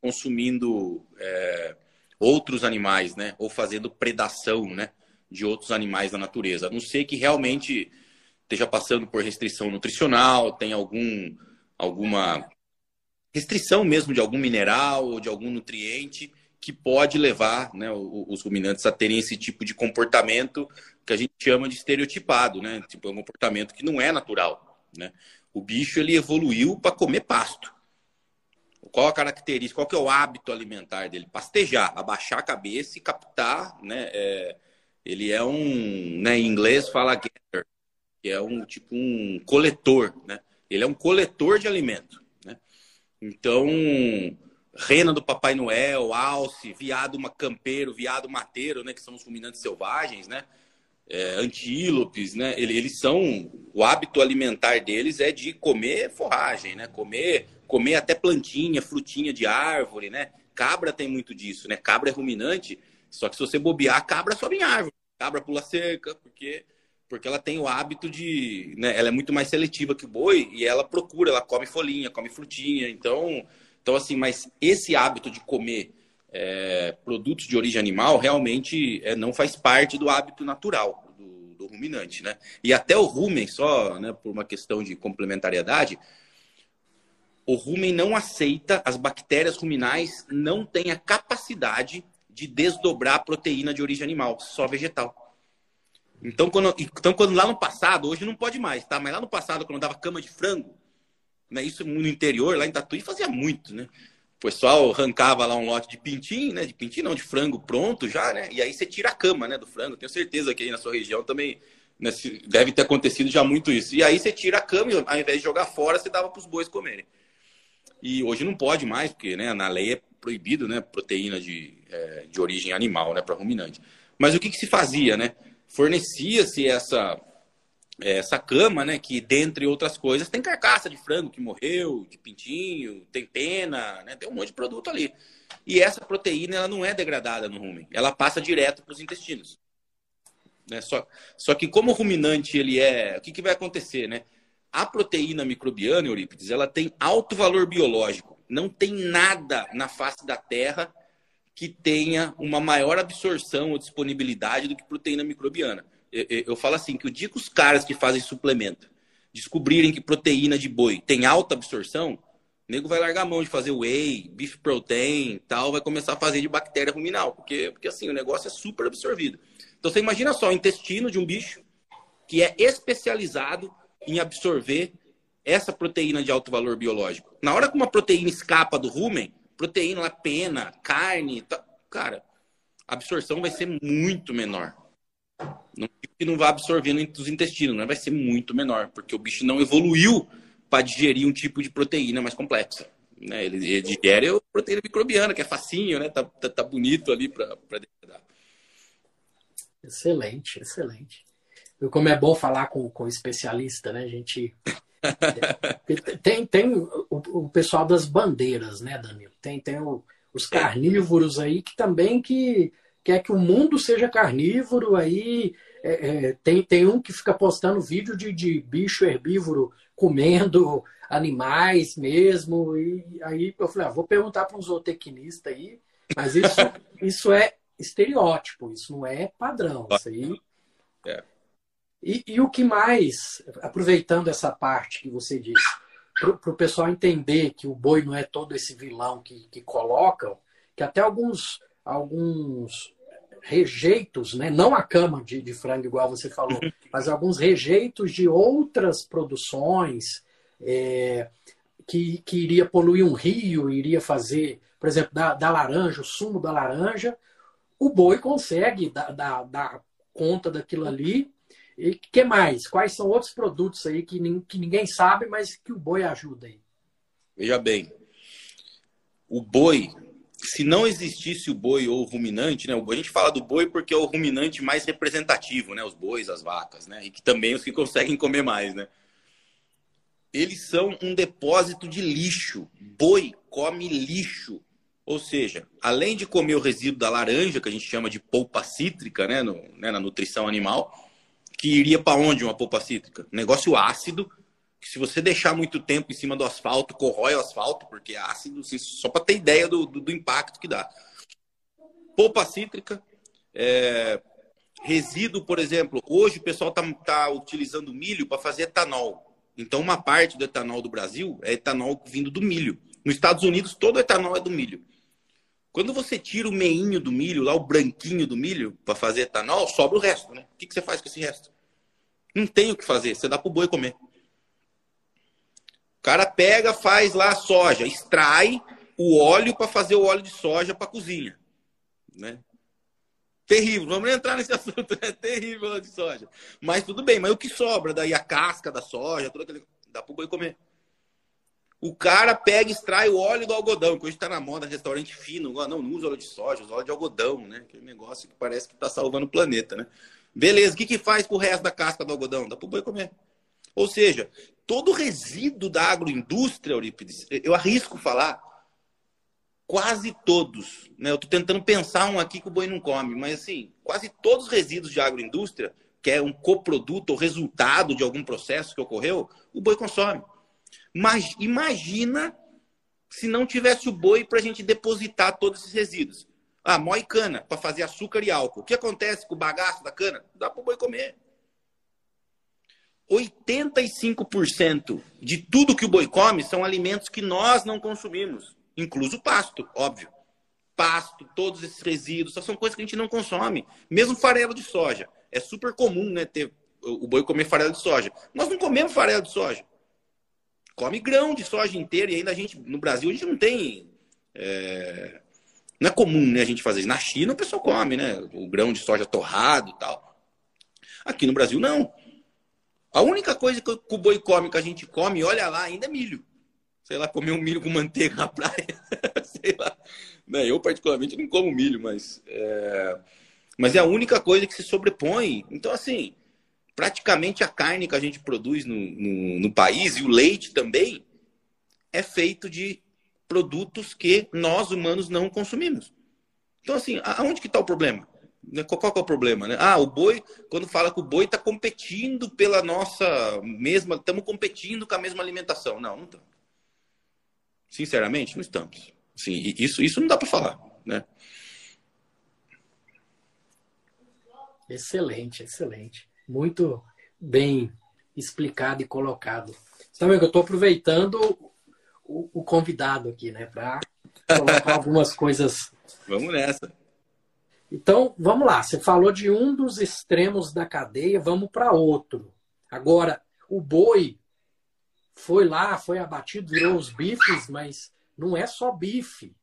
consumindo é, outros animais, né? Ou fazendo predação, né? De outros animais da natureza. A não ser que realmente esteja passando por restrição nutricional, tem algum, alguma restrição mesmo de algum mineral ou de algum nutriente que pode levar né, os ruminantes a terem esse tipo de comportamento que a gente chama de estereotipado, né? Tipo, é um comportamento que não é natural, né? O bicho ele evoluiu para comer pasto. Qual a característica, qual que é o hábito alimentar dele? Pastejar, abaixar a cabeça e captar, né? É, ele é um, né, em inglês fala getter, que é um tipo um coletor, né? Ele é um coletor de alimento, né? Então, rena do Papai Noel, alce, viado macampeiro, viado mateiro, né, que são os ruminantes selvagens, né? É, antílopes, né? Eles são o hábito alimentar deles é de comer forragem, né? Comer comer até plantinha, frutinha de árvore, né? Cabra tem muito disso, né? Cabra é ruminante, só que se você bobear, cabra sobe em árvore. Cabra pula cerca, porque porque ela tem o hábito de, né, ela é muito mais seletiva que o boi e ela procura, ela come folhinha, come frutinha, então, então assim, mas esse hábito de comer é, produtos de origem animal realmente é, não faz parte do hábito natural do, do, ruminante, né? E até o rumen, só né, por uma questão de complementariedade, o rumen não aceita, as bactérias ruminais não têm a capacidade de desdobrar a proteína de origem animal, só vegetal. Então quando, então, quando lá no passado, hoje não pode mais, tá? Mas lá no passado, quando dava cama de frango, né, isso no interior, lá em Tatuí, fazia muito, né? O pessoal arrancava lá um lote de pintinho, né? De pintinho não, de frango pronto já, né? E aí você tira a cama, né, do frango. Tenho certeza que aí na sua região também né, deve ter acontecido já muito isso. E aí você tira a cama e ao invés de jogar fora, você dava para os bois comerem. E hoje não pode mais, porque né, na lei é proibido, né? Proteína de, é, de origem animal, né? Para ruminante. Mas o que, que se fazia, né? Fornecia-se essa essa cama, né, que dentre outras coisas tem carcaça de frango que morreu, de pintinho, tem pena, né, tem um monte de produto ali. E essa proteína ela não é degradada no rumen, ela passa direto para os intestinos. Né? Só, só que como o ruminante ele é, o que, que vai acontecer, né? A proteína microbiana, Eurípides, ela tem alto valor biológico. Não tem nada na face da Terra que tenha uma maior absorção ou disponibilidade do que proteína microbiana eu, eu falo assim, que o dia que os caras que fazem suplemento descobrirem que proteína de boi tem alta absorção, o nego vai largar a mão de fazer whey, beef protein tal, vai começar a fazer de bactéria ruminal, porque, porque assim, o negócio é super absorvido. Então você imagina só o intestino de um bicho que é especializado em absorver essa proteína de alto valor biológico. Na hora que uma proteína escapa do rumen, proteína, pena, carne, tá, cara, a absorção vai ser muito menor. Não que não vai absorver nos intestinos, mas vai ser muito menor, porque o bicho não evoluiu para digerir um tipo de proteína mais complexa. Né? Ele, ele digere a proteína microbiana, que é facinho, né? Tá, tá, tá bonito ali para degradar. Excelente, excelente. Como é bom falar com, com especialista, né? A gente. (laughs) tem tem o, o, pessoal das bandeiras, né, Danilo? Tem, tem o, os carnívoros aí que também que quer que o mundo seja carnívoro, aí é, é, tem, tem um que fica postando vídeo de, de bicho herbívoro comendo animais mesmo. E aí eu falei, ah, vou perguntar para um zootecnista aí, mas isso, (laughs) isso é estereótipo, isso não é padrão. Isso aí. É. E, e, o que mais, aproveitando essa parte que você disse, para o pessoal entender que o boi não é todo esse vilão que, que colocam, que até alguns alguns rejeitos, né? não a cama de, de frango, igual você falou, mas alguns rejeitos de outras produções é, que, que iria poluir um rio, iria fazer, por exemplo, da, da laranja, o sumo da laranja, o boi consegue dar, dar, dar conta daquilo ali. E que mais? Quais são outros produtos aí que, que ninguém sabe, mas que o boi ajuda aí? Veja bem, o boi se não existisse o boi ou o ruminante, né? A gente fala do boi porque é o ruminante mais representativo, né? Os bois, as vacas, né? E que também os que (laughs) conseguem comer mais, né? Eles são um depósito de lixo. Boi come lixo. Ou seja, além de comer o resíduo da laranja, que a gente chama de polpa cítrica, né? No, né? Na nutrição animal, que iria para onde uma polpa cítrica? Negócio ácido que se você deixar muito tempo em cima do asfalto, corrói o asfalto, porque é ácido, só para ter ideia do, do, do, impacto que dá. Polpa cítrica, é, resíduo, por exemplo, hoje o pessoal está tá utilizando milho para fazer etanol. Então, uma parte do etanol do Brasil é etanol vindo do milho. Nos Estados Unidos, todo etanol é do milho. Quando você tira o meinho do milho, lá o branquinho do milho, para fazer etanol, sobra o resto, né? O que, que você faz com esse resto? Não tem o que fazer, você dá para o boi comer. O cara pega, faz lá a soja, extrai o óleo para fazer o óleo de soja para cozinha, né? Terrível, vamos entrar nesse (laughs) assunto, é terrível o óleo de soja. Mas tudo bem, mas o que sobra daí a casca da soja, tudo aquele dá pro boi comer. O cara pega e extrai o óleo do algodão, que hoje está na moda, restaurante fino, não, não usa óleo de soja, usa óleo de algodão, né? Aquele negócio que parece que está salvando o planeta, né? Beleza, o que, que faz com o resto da casca do algodão? Dá pro boi comer. Ou seja, todo o resíduo da agroindústria, Eurípides, eu arrisco falar, quase todos, né? Eu estou tentando pensar um aqui que o boi não come, mas assim, quase todos os resíduos de agroindústria, que é um coproduto ou resultado de algum processo que ocorreu, o boi consome. Mas imagina se não tivesse o boi para a gente depositar todos esses resíduos. Ah, moe cana para fazer açúcar e álcool. O que acontece com o bagaço da cana? Dá para o boi comer. 85% de tudo que o boi come são alimentos que nós não consumimos, incluso pasto, óbvio. Pasto, todos esses resíduos, só são coisas que a gente não consome. Mesmo farelo de soja. É super comum, né, ter o boi comer farelo de soja. Nós não comemos farelo de soja. Come grão de soja inteiro e ainda a gente, no Brasil, a gente não tem. É... Não é comum né, a gente fazer isso. Na China o pessoal come, né? O grão de soja torrado e tal. Aqui no Brasil, não. A única coisa que o boi come, que a gente come, olha lá, ainda é milho. Sei lá, comer um milho com manteiga na praia. (laughs) Sei lá. Né, eu, particularmente, não como milho, mas é... mas é a única coisa que se sobrepõe. Então, assim, praticamente a carne que a gente produz no, no, no país e o leite também é feito de produtos que nós humanos não consumimos. Então, assim, aonde que está o problema? Né, qual, é o problema? Né? Ah, o boi, quando fala que o boi está competindo pela nossa mesma. Estamos competindo com a mesma alimentação. Não, não estamos. Sinceramente, não estamos. Sim, isso, isso não dá para falar. Né? Excelente, excelente. Muito bem explicado e colocado. Sabe que eu estou aproveitando o, o, convidado aqui, né, para colocar algumas coisas. (laughs) Vamos nessa. Então, vamos lá. Você falou de um dos extremos da cadeia, vamos para outro. Agora, o boi foi lá, foi abatido, virou os bifes, mas não é só bife.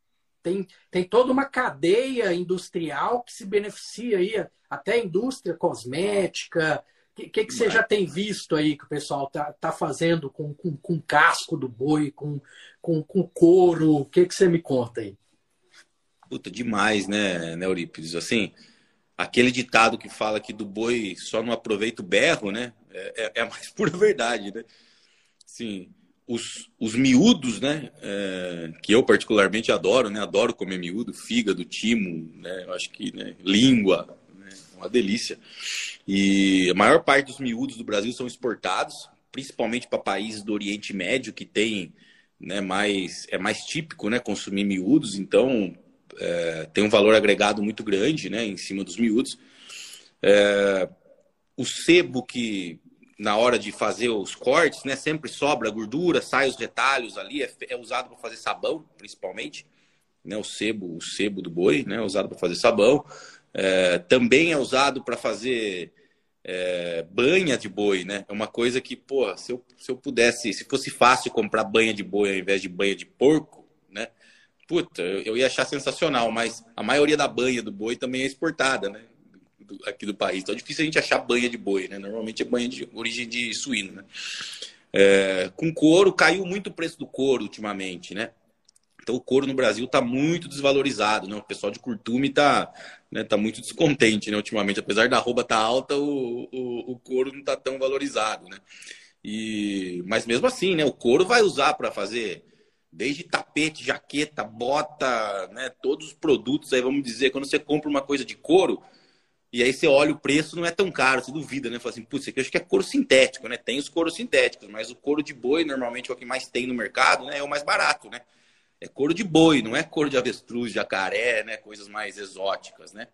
Tem, tem toda uma cadeia industrial que se beneficia aí, até a indústria cosmética. O que, que, que você já tem visto aí que o pessoal tá, tá fazendo com, com, com casco do boi, com, com, com couro? O que, que você me conta aí? Puta, demais, né, né, Eurípides? Assim, aquele ditado que fala que do boi só não aproveita o berro, né? É, é, é a mais (laughs) pura verdade, né? Sim, os, os miúdos, né? É, que eu particularmente adoro, né? Adoro comer miúdo, fígado, timo, né? Eu acho que né? língua, né? uma delícia. E a maior parte dos miúdos do Brasil são exportados, principalmente para países do Oriente Médio que tem né, mais é mais típico, né, consumir miúdos. Então é, tem um valor agregado muito grande né, em cima dos miúdos. É, o sebo que na hora de fazer os cortes, né, sempre sobra gordura, sai os retalhos ali, é, é usado para fazer sabão, principalmente, né, o sebo, o sebo do boi, né, é usado para fazer sabão. É, também é usado para fazer é, banha de boi, né? É uma coisa que, pô, se eu, se eu pudesse, se fosse fácil comprar banha de boi ao invés de banha de porco, né? puta, eu ia achar sensacional, mas a maioria da banha do boi também é exportada, né? Do, aqui do país. Então é difícil a gente achar banha de boi, né? Normalmente é banha de origem de suíno, né? É, com couro, caiu muito o preço do couro ultimamente, né? Então o couro no Brasil está muito desvalorizado, né? O pessoal de curtume está né, tá muito descontente, né? Ultimamente, apesar da arroba estar tá alta, o, o, o couro não está tão valorizado, né? E, mas mesmo assim, né? O couro vai usar para fazer desde tapete, jaqueta, bota, né, todos os produtos aí, vamos dizer, quando você compra uma coisa de couro, e aí você olha o preço, não é tão caro, você duvida, né? Fala assim, putz, isso aqui eu acho que é couro sintético, né? Tem os couros sintéticos, mas o couro de boi, normalmente, é o que mais tem no mercado, né? É o mais barato, né? É couro de boi, não é couro de avestruz, jacaré, né? Coisas mais exóticas, né?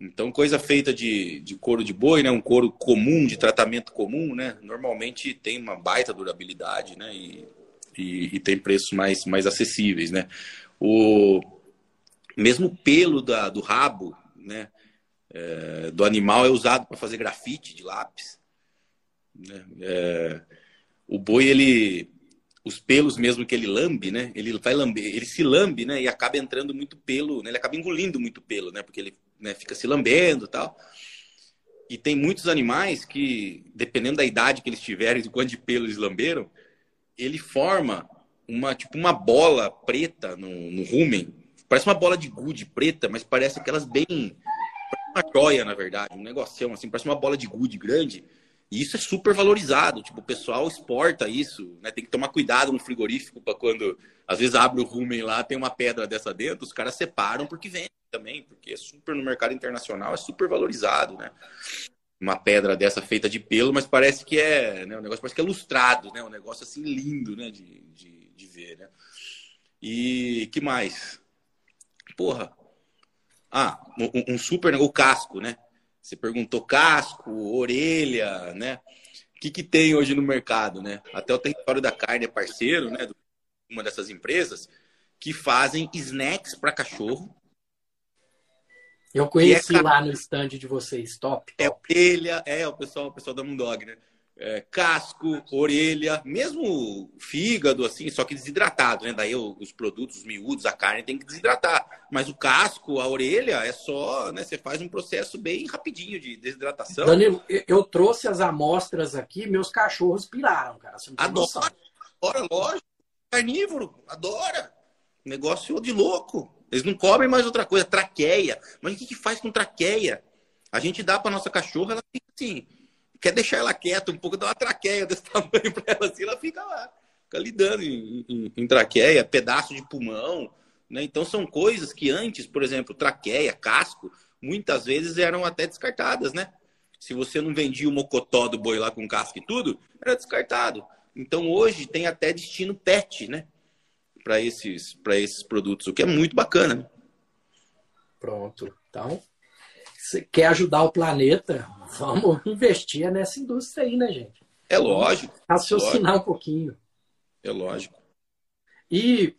Então, coisa feita de, de couro de boi, né? Um couro comum, de tratamento comum, né? Normalmente tem uma baita durabilidade, né? E e, e tem preços mais, mais acessíveis, né? O mesmo pelo da, do rabo, né? É, do animal é usado para fazer grafite de lápis. Né? É, o boi ele os pelos mesmo que ele lambe, né? Ele vai lamber, ele se lambe, né? E acaba entrando muito pelo, né? Ele acaba engolindo muito pelo, né? Porque ele né, fica se lambendo, tal. E tem muitos animais que, dependendo da idade que eles tiverem, de quanto de pelo eles lamberam, ele forma uma tipo uma bola preta no, no rumen. Parece uma bola de gude preta, mas parece aquelas bem. Uma joia, na verdade, um negócio assim, parece uma bola de gude grande. E isso é super valorizado. Tipo, o pessoal exporta isso, né? Tem que tomar cuidado no frigorífico para quando às vezes abre o rumen lá, tem uma pedra dessa dentro, os caras separam porque vende também, porque é super no mercado internacional, é super valorizado, né? uma pedra dessa feita de pelo, mas parece que é, né, o negócio parece que é lustrado, né, um negócio assim lindo, né, de, de, de ver, né. E que mais? Porra. Ah, um, um super, o casco, né? Você perguntou casco, orelha, né? O que, que tem hoje no mercado, né? Até o território da carne é parceiro, né? Uma dessas empresas que fazem snacks para cachorro. Eu conheci é... lá no stand de vocês, top. É top. É orelha, é o pessoal, o pessoal da Mundog, né? É, casco, orelha, mesmo fígado, assim, só que desidratado, né? Daí os produtos os miúdos, a carne tem que desidratar. Mas o casco, a orelha, é só, né? Você faz um processo bem rapidinho de desidratação. Danilo, eu trouxe as amostras aqui, meus cachorros piraram, cara. adora, adora, lógico. Carnívoro, adora. Negócio de louco. Eles não comem mais outra coisa, traqueia. Mas o que, que faz com traqueia? A gente dá para nossa cachorra, ela fica assim quer deixar ela quieta um pouco, dá uma traqueia desse (laughs) tamanho para ela assim, ela fica lá, fica lidando em, em, em traqueia, pedaço de pulmão, né? Então são coisas que antes, por exemplo, traqueia, casco, muitas vezes eram até descartadas, né? Se você não vendia o mocotó do boi lá com casco e tudo, era descartado. Então hoje tem até destino pet, né? Para esses, esses produtos, o que é muito bacana. Né? Pronto. Então, você quer ajudar o planeta, (laughs) vamos investir nessa indústria aí, né, gente? É lógico. raciocinar lógico. um pouquinho. É lógico. E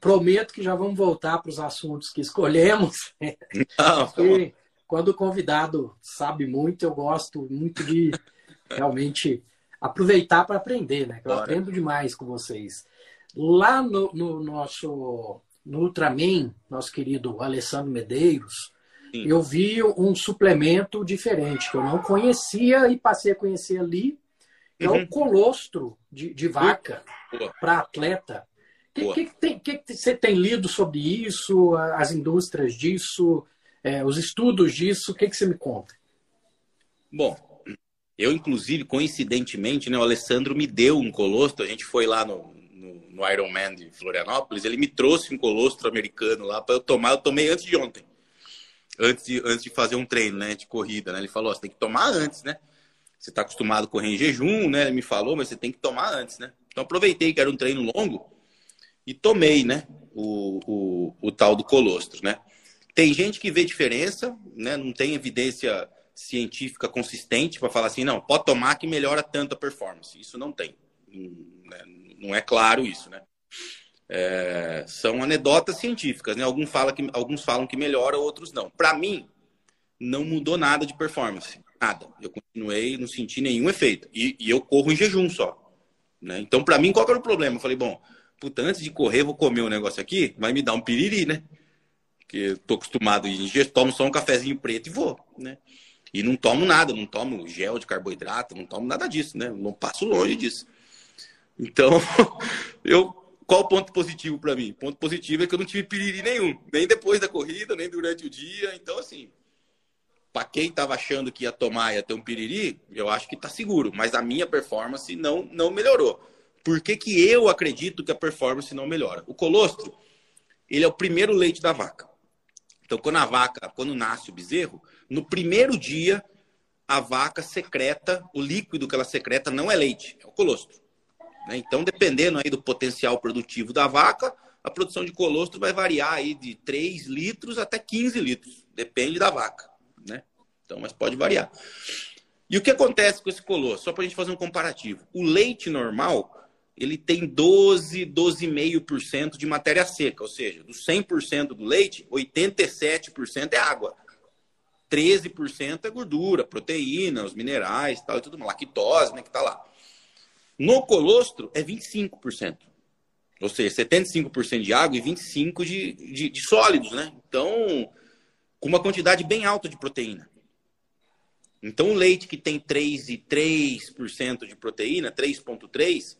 prometo que já vamos voltar para os assuntos que escolhemos. Não, (laughs) tá quando o convidado sabe muito, eu gosto muito de (laughs) realmente aproveitar para aprender, né? Eu Bora. aprendo demais com vocês. Lá no, no nosso no Ultraman, nosso querido Alessandro Medeiros, Sim. eu vi um suplemento diferente que eu não conhecia e passei a conhecer ali, que uhum. é o uhum. colostro de, de vaca para atleta. O que, que, que, que, você tem lido sobre isso, as indústrias disso, é, os estudos disso? O que, que você me conta? Bom, eu, inclusive, coincidentemente, né, o Alessandro me deu um colostro. A gente foi lá no, no, no Ironman de Florianópolis. Ele me trouxe um colostro americano lá para eu tomar. Eu tomei antes de ontem antes de, antes de fazer um treino, né, de corrida, né? Ele falou, você tem que tomar antes, né? Você está acostumado a correr em jejum, né? Ele me falou, mas você tem que tomar antes, né? Então aproveitei que era um treino longo e tomei, né? O, o, o tal do colostro, né? Tem gente que vê diferença, né? Não tem evidência científica consistente para falar assim, não, pode tomar que melhora tanto a performance. Isso não tem. Né? Não é claro isso, né? É, são anedotas científicas, né? Alguns, fala que, alguns falam que melhora, outros não. Para mim, não mudou nada de performance. Nada. Eu continuei, não senti nenhum efeito. E, e eu corro em jejum só. Né? Então, para mim, qual era o problema? Eu falei, bom, puta, antes de correr, vou comer um negócio aqui, vai me dar um piriri, né? Porque eu tô acostumado a ir, tomo só um cafezinho preto e vou, né? E não tomo nada, não tomo gel de carboidrato, não tomo nada disso, né? Não passo longe disso. Então, (laughs) eu qual o ponto positivo para mim? Ponto positivo é que eu não tive piriri nenhum, nem depois da corrida, nem durante o dia. Então, assim, para quem estava achando que ia tomar ia ter um piriri, eu acho que está seguro. Mas a minha performance não, não melhorou. Por que, que eu acredito que a performance não melhora? O colostro, ele é o primeiro leite da vaca. Então, quando a vaca, quando nasce o bezerro, no primeiro dia, a vaca secreta, o líquido que ela secreta não é leite, é o colostro. Né? Então, dependendo aí do potencial produtivo da vaca, a produção de colostro vai variar aí de 3 litros até 15 litros. Depende da vaca. Né? Então, mas pode variar. E o que acontece com esse colostro? Só para a gente fazer um comparativo. O leite normal, ele tem 12, 12,5% de matéria seca. Ou seja, do 100% do leite, 87% é água. 13% é gordura, proteína, os minerais, tal, e tudo lactose, né, que está lá. No colostro é 25%. Ou seja, 75% de água e 25% de, de, de sólidos, né? Então, com uma quantidade bem alta de proteína. Então, o leite que tem 3,3% de proteína, 3,3%,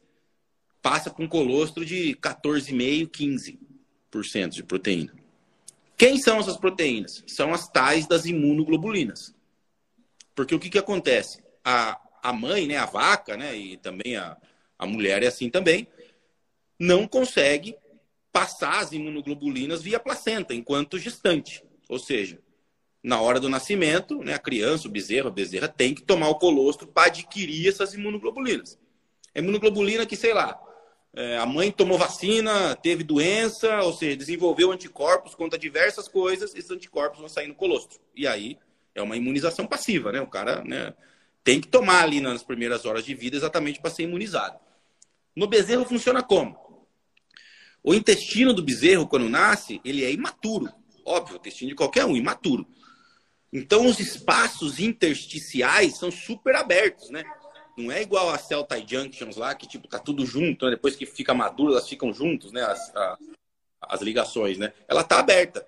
passa para um colostro de 14,5%, 15% de proteína. Quem são essas proteínas? São as tais das imunoglobulinas. Porque o que, que acontece? A, a mãe, né, a vaca, né, e também a, a mulher é assim também, não consegue passar as imunoglobulinas via placenta enquanto gestante. Ou seja, na hora do nascimento, né, a criança, o bezerro, a bezerra tem que tomar o colostro para adquirir essas imunoglobulinas. A imunoglobulina que, sei lá, é, a mãe tomou vacina, teve doença, ou seja, desenvolveu anticorpos contra diversas coisas, esses anticorpos vão sair no colostro. E aí é uma imunização passiva, né? O cara né, tem que tomar ali nas primeiras horas de vida exatamente para ser imunizado. No bezerro funciona como? O intestino do bezerro, quando nasce, ele é imaturo. Óbvio, o intestino de qualquer um, imaturo. Então, os espaços intersticiais são super abertos, né? Não é igual a cell tie junctions lá, que tipo, tá tudo junto, né? depois que fica maduro, elas ficam juntos, né? As, a, as ligações, né? Ela tá aberta.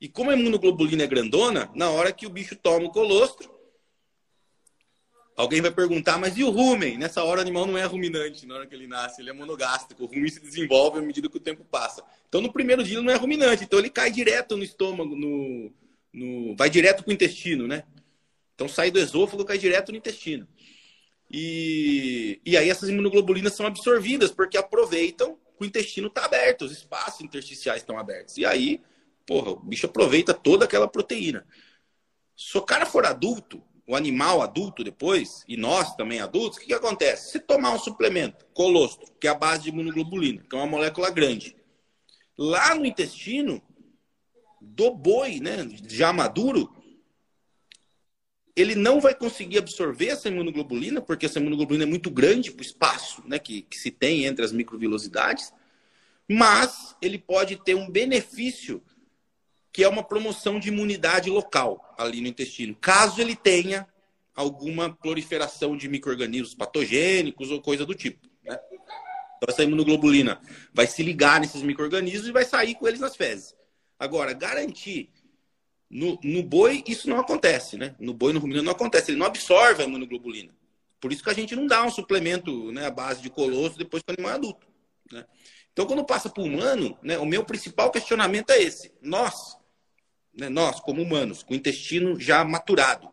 E como a imunoglobulina é grandona, na hora que o bicho toma o colostro, alguém vai perguntar, mas e o rumen? Nessa hora o animal não é ruminante, na hora que ele nasce, ele é monogástrico. O rumen se desenvolve à medida que o tempo passa. Então no primeiro dia ele não é ruminante, então ele cai direto no estômago, no, no... vai direto pro intestino, né? Então sai do esôfago, cai direto no intestino. E, e aí essas imunoglobulinas são absorvidas porque aproveitam que o intestino está aberto, os espaços intersticiais estão abertos. E aí, porra, o bicho aproveita toda aquela proteína. Se o cara for adulto, o animal adulto depois, e nós também adultos, o que, que acontece? Se tomar um suplemento, colostro, que é a base de imunoglobulina, que é uma molécula grande, lá no intestino do boi, né, já maduro, ele não vai conseguir absorver essa imunoglobulina, porque essa imunoglobulina é muito grande para o espaço né, que, que se tem entre as microvilosidades, mas ele pode ter um benefício que é uma promoção de imunidade local ali no intestino, caso ele tenha alguma proliferação de micro-organismos patogênicos ou coisa do tipo. Né? Então, essa imunoglobulina vai se ligar nesses micro-organismos e vai sair com eles nas fezes. Agora, garantir no, no boi, isso não acontece, né? No boi, no ruminante, não acontece. Ele não absorve a imunoglobulina. Por isso que a gente não dá um suplemento né, à base de colosso depois que o animal é adulto. Né? Então, quando passa para o humano, né, o meu principal questionamento é esse. Nós, né, nós como humanos, com o intestino já maturado,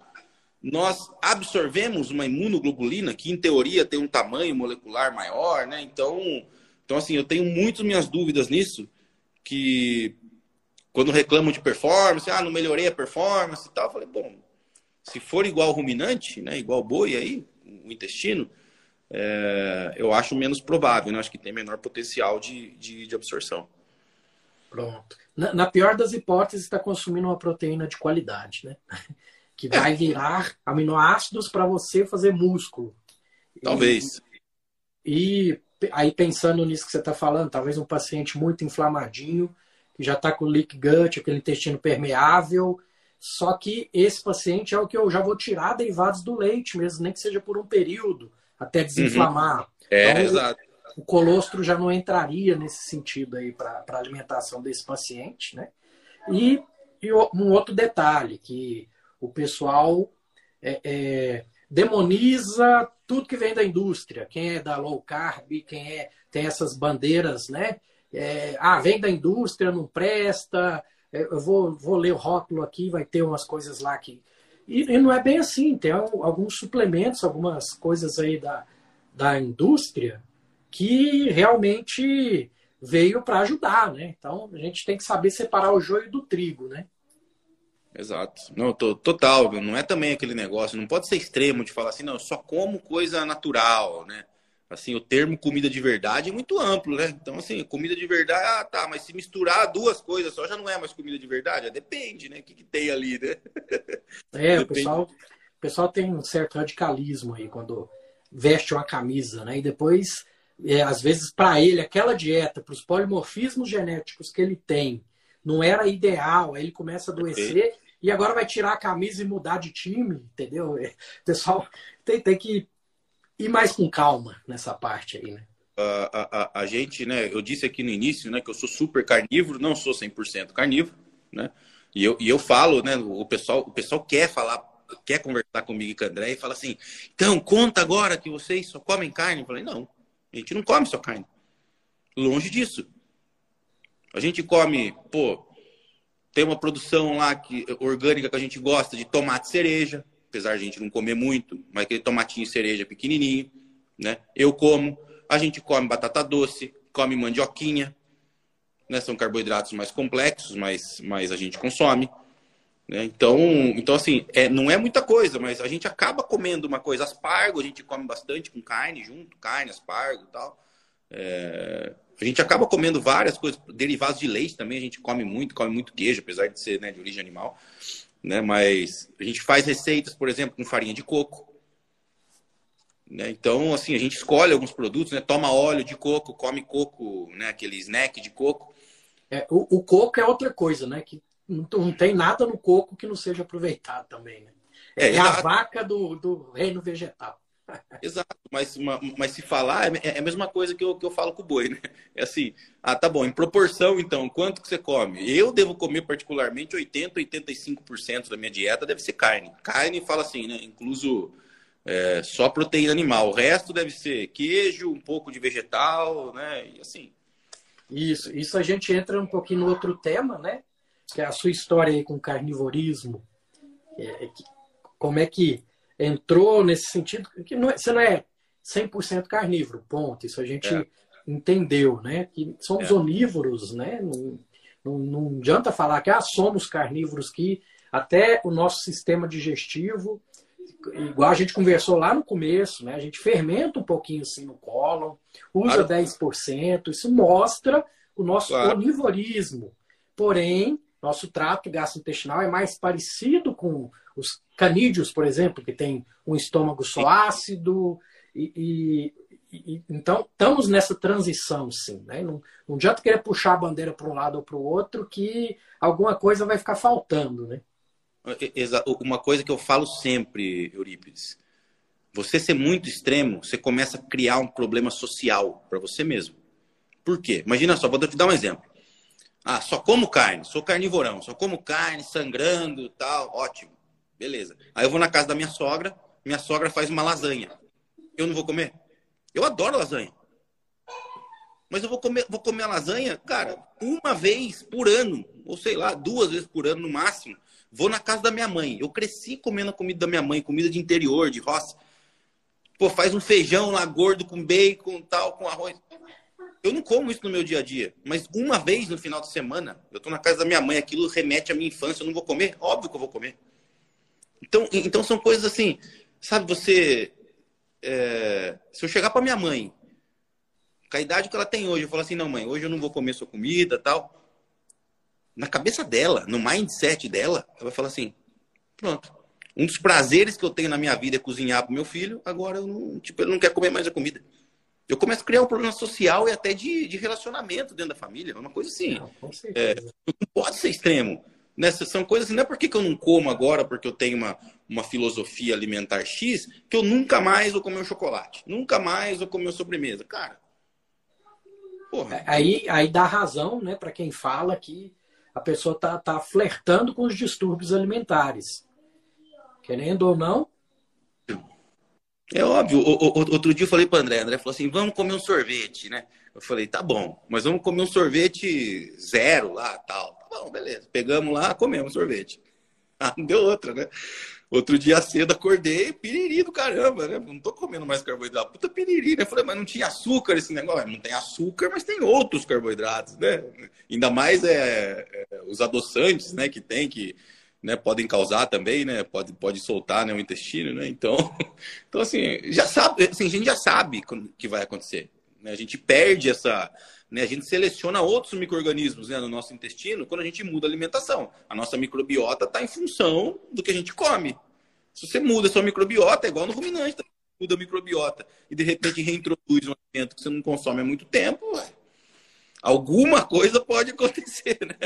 nós absorvemos uma imunoglobulina que, em teoria, tem um tamanho molecular maior, né? Então, então assim, eu tenho muitas minhas dúvidas nisso, que quando reclamam de performance, ah, não melhorei a performance e tal, eu falei, bom, se for igual ruminante, né, igual boi aí, o intestino, é, eu acho menos provável, né? acho que tem menor potencial de, de, de absorção. Pronto. Na, na, pior das hipóteses, está consumindo uma proteína de qualidade, né? (laughs) Que vai virar aminoácidos para você fazer músculo. Talvez. E, e aí, pensando nisso que você está falando, talvez um paciente muito inflamadinho, que já está com leak gut, aquele intestino permeável. Só que esse paciente é o que eu já vou tirar derivados do leite mesmo, nem que seja por um período, até desinflamar. Uhum. É, então, exato. O colostro já não entraria nesse sentido aí para a alimentação desse paciente, né? E, e, um outro detalhe, que o pessoal é, é, demoniza tudo que vem da indústria. Quem é da low carb, quem é, tem essas bandeiras, né? é, ah, vem da indústria, não presta, é, eu vou, vou ler o rótulo aqui, vai ter umas coisas lá que. E, e não é bem assim, tem alguns suplementos, algumas coisas aí da, da indústria que realmente veio para ajudar, né? Então a gente tem que saber separar o joio do trigo, né? Exato. Não, tô, total. Não é também aquele negócio, não pode ser extremo de falar assim, não, eu só como coisa natural, né? assim, o termo comida de verdade é muito amplo, né? Então, assim, comida de verdade, ah, tá, mas se misturar duas coisas só já não é mais comida de verdade? Depende, né? O que, que tem ali, né? (laughs) É, o pessoal, o pessoal tem um certo radicalismo aí quando veste uma camisa, né? E depois, é, às vezes, para ele, aquela dieta, para os polimorfismos genéticos que ele tem, não era ideal, aí ele começa a adoecer. E agora vai tirar a camisa e mudar de time, entendeu? O pessoal tem, tem que ir mais com calma nessa parte aí, né? A, a, a, gente, né, eu disse aqui no início, né, que eu sou super carnívoro, não sou 100% carnívoro, né, e eu, e eu falo, né, o pessoal, o pessoal quer falar, quer conversar comigo e com o André e fala assim, então, conta agora que vocês só comem carne. Eu falei, não, a gente não come só carne. Longe disso. A gente come, pô, tem uma produção lá que, orgânica que a gente gosta de tomate cereja, apesar de a gente não comer muito, mas aquele tomatinho cereja pequenininho, né? Eu como, a gente come batata doce, come mandioquinha, né? São carboidratos mais complexos, mas, mas a gente consome. Né? Então, então, assim, é, não é muita coisa, mas a gente acaba comendo uma coisa. Aspargo, a gente come bastante com carne junto, carne, aspargo e tal. É, a gente acaba comendo várias coisas, derivados de leite também, a gente come muito, come muito queijo, apesar de ser né, de origem animal. Né? Mas a gente faz receitas, por exemplo, com farinha de coco. Né? Então, assim, a gente escolhe alguns produtos, né? toma óleo de coco, come coco, né? aquele snack de coco. É, o, o, coco é outra coisa, né? Que não, tem nada no coco que não seja aproveitado também. Né? É, é a vaca do, do reino vegetal. (laughs) Exato, mas, mas se falar, é, é a mesma coisa que eu, que eu falo com o boi, né? É assim, ah, tá bom, em proporção então, quanto que você come? Eu devo comer particularmente 80, 85% da minha dieta deve ser carne. Carne fala assim, né? Incluso é, só proteína animal. O resto deve ser queijo, um pouco de vegetal, né? E assim. Isso, isso a gente entra um pouquinho no outro tema, né? Que é a sua história aí com carnivorismo. É, é como é que entrou nesse sentido que não é, você não é 100% carnívoro, ponto. Isso a gente é. entendeu, né? Que somos é. onívoros, né? Não, não, não, adianta falar que ah, somos carnívoros, que até o nosso sistema digestivo, igual a gente conversou lá no começo, né? A gente fermenta um pouquinho assim no colo, usa claro. 10%, isso mostra o nosso claro. onivorismo. Porém, nosso trato gastrointestinal é mais parecido com os canídeos, por exemplo, que tem um estômago só ácido. E, e, e então, estamos nessa transição, sim. Né? Não, não adianta querer puxar a bandeira para um lado ou para o outro, que alguma coisa vai ficar faltando. Né? Uma coisa que eu falo sempre, Eurípides. Você ser muito extremo, você começa a criar um problema social para você mesmo. Por quê? Imagina só, vou te dar um exemplo. Ah, só como carne, sou carnivorão, só como carne, sangrando, tal, ótimo. Beleza. Aí eu vou na casa da minha sogra, minha sogra faz uma lasanha. Eu não vou comer? Eu adoro lasanha. Mas eu vou comer, vou comer a lasanha, cara, uma vez por ano, ou sei lá, duas vezes por ano no máximo. Vou na casa da minha mãe. Eu cresci comendo a comida da minha mãe, comida de interior, de roça. Pô, faz um feijão lá gordo com bacon, tal, com arroz. Eu não como isso no meu dia a dia, mas uma vez no final de semana, eu tô na casa da minha mãe, aquilo remete à minha infância, eu não vou comer? Óbvio que eu vou comer. Então, então são coisas assim, sabe, você. É, se eu chegar para minha mãe, com a idade que ela tem hoje, eu falo assim, não, mãe, hoje eu não vou comer sua comida tal. Na cabeça dela, no mindset dela, ela vai falar assim, pronto. Um dos prazeres que eu tenho na minha vida é cozinhar pro meu filho, agora eu não, tipo, ele não quer comer mais a comida. Eu começo a criar um problema social e até de, de relacionamento dentro da família. É uma coisa assim. Não, é, não pode ser extremo. Nessas são coisas assim, não é porque eu não como agora, porque eu tenho uma, uma filosofia alimentar X, que eu nunca mais vou comer um chocolate. Nunca mais vou comer uma sobremesa. Cara. Porra. É, aí, aí dá razão, né, para quem fala que a pessoa tá, tá flertando com os distúrbios alimentares. Querendo ou não. É óbvio. O, o, outro dia eu falei para André, André falou assim: vamos comer um sorvete, né? Eu falei, tá bom, mas vamos comer um sorvete zero lá, tal bom, beleza. Pegamos lá, comemos sorvete. (laughs) Ah, não deu outra, né? Outro dia cedo acordei, piriri do caramba, né? Não tô comendo mais carboidrato. Puta piriri, né? Falei, mas não tinha açúcar esse negócio. Não tem açúcar, mas tem outros carboidratos, né? Ainda mais é, é os adoçantes, né? Que tem, que né, podem causar também, né? Pode, pode soltar né, o intestino, né? Então, (laughs) então assim, já sabe, assim, a gente já sabe que vai acontecer. Né? A gente perde essa, né? A gente seleciona outros micro-organismos né, no nosso intestino quando a gente muda a alimentação. A nossa microbiota está em função do que a gente come. Se você muda a sua microbiota, é igual no ruminante, tá? muda a microbiota e de repente reintroduz um alimento que você não consome há muito tempo, alguma coisa pode (laughs) acontecer, né?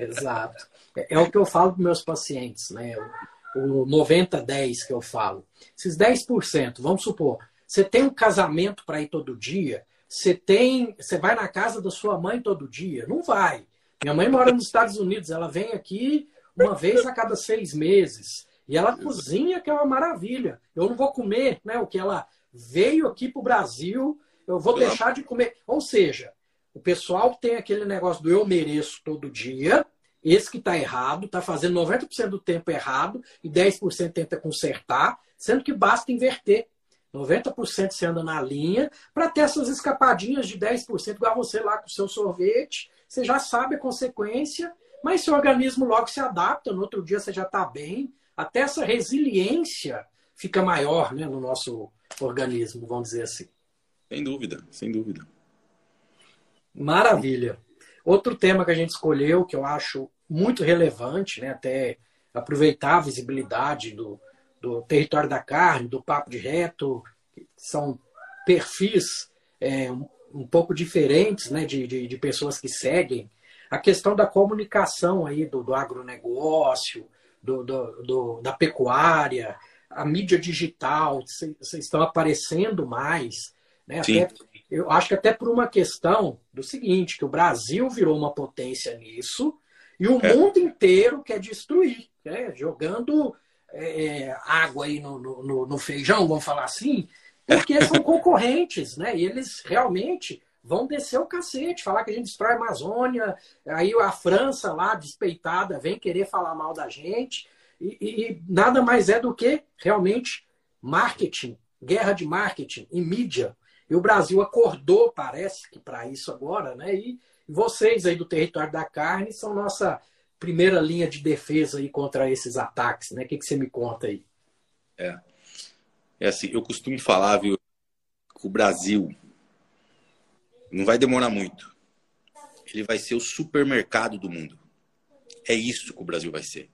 Exato. É, é o que eu falo para meus pacientes, né? O 90-10 que eu falo. Esses 10%, vamos supor, você tem um casamento para ir todo dia, você tem. Você vai na casa da sua mãe todo dia? Não vai. Minha mãe mora nos Estados Unidos, ela vem aqui uma vez a cada seis meses. E ela cozinha, que é uma maravilha. Eu não vou comer né, o que ela veio aqui para o Brasil, eu vou deixar de comer. Ou seja, o pessoal tem aquele negócio do eu mereço todo dia, esse que está errado, está fazendo 90% do tempo errado e 10% tenta consertar, sendo que basta inverter. 90% você anda na linha, para ter essas escapadinhas de 10%, igual você lá com o seu sorvete, você já sabe a consequência, mas seu organismo logo se adapta, no outro dia você já está bem, até essa resiliência fica maior né, no nosso organismo, vamos dizer assim. Sem dúvida, sem dúvida. Maravilha. Outro tema que a gente escolheu, que eu acho muito relevante, né, até aproveitar a visibilidade do, do território da carne, do papo de reto, são perfis é, um, um, pouco diferentes né, de, de, de, pessoas que seguem. A questão da comunicação aí do, do agronegócio, do, do, do, da pecuária, a mídia digital, vocês estão aparecendo mais. Né? Até, eu acho que até por uma questão do seguinte, que o Brasil virou uma potência nisso e o é. mundo inteiro quer destruir, né? jogando é, água aí no, no, no, feijão, vamos falar assim, porque são concorrentes, né? E eles realmente vão descer o cacete, falar que a gente destrói a Amazônia, aí a França lá, despeitada, vem querer falar mal da gente, e, e nada mais é do que realmente marketing, guerra de marketing e mídia. E o Brasil acordou, parece que para isso agora, né? E vocês aí do território da carne são nossa primeira linha de defesa aí contra esses ataques, né? O que, que você me conta aí? É. É assim, eu costumo falar, viu, que o Brasil não vai demorar muito. Ele vai ser o supermercado do mundo. É isso que o Brasil vai ser.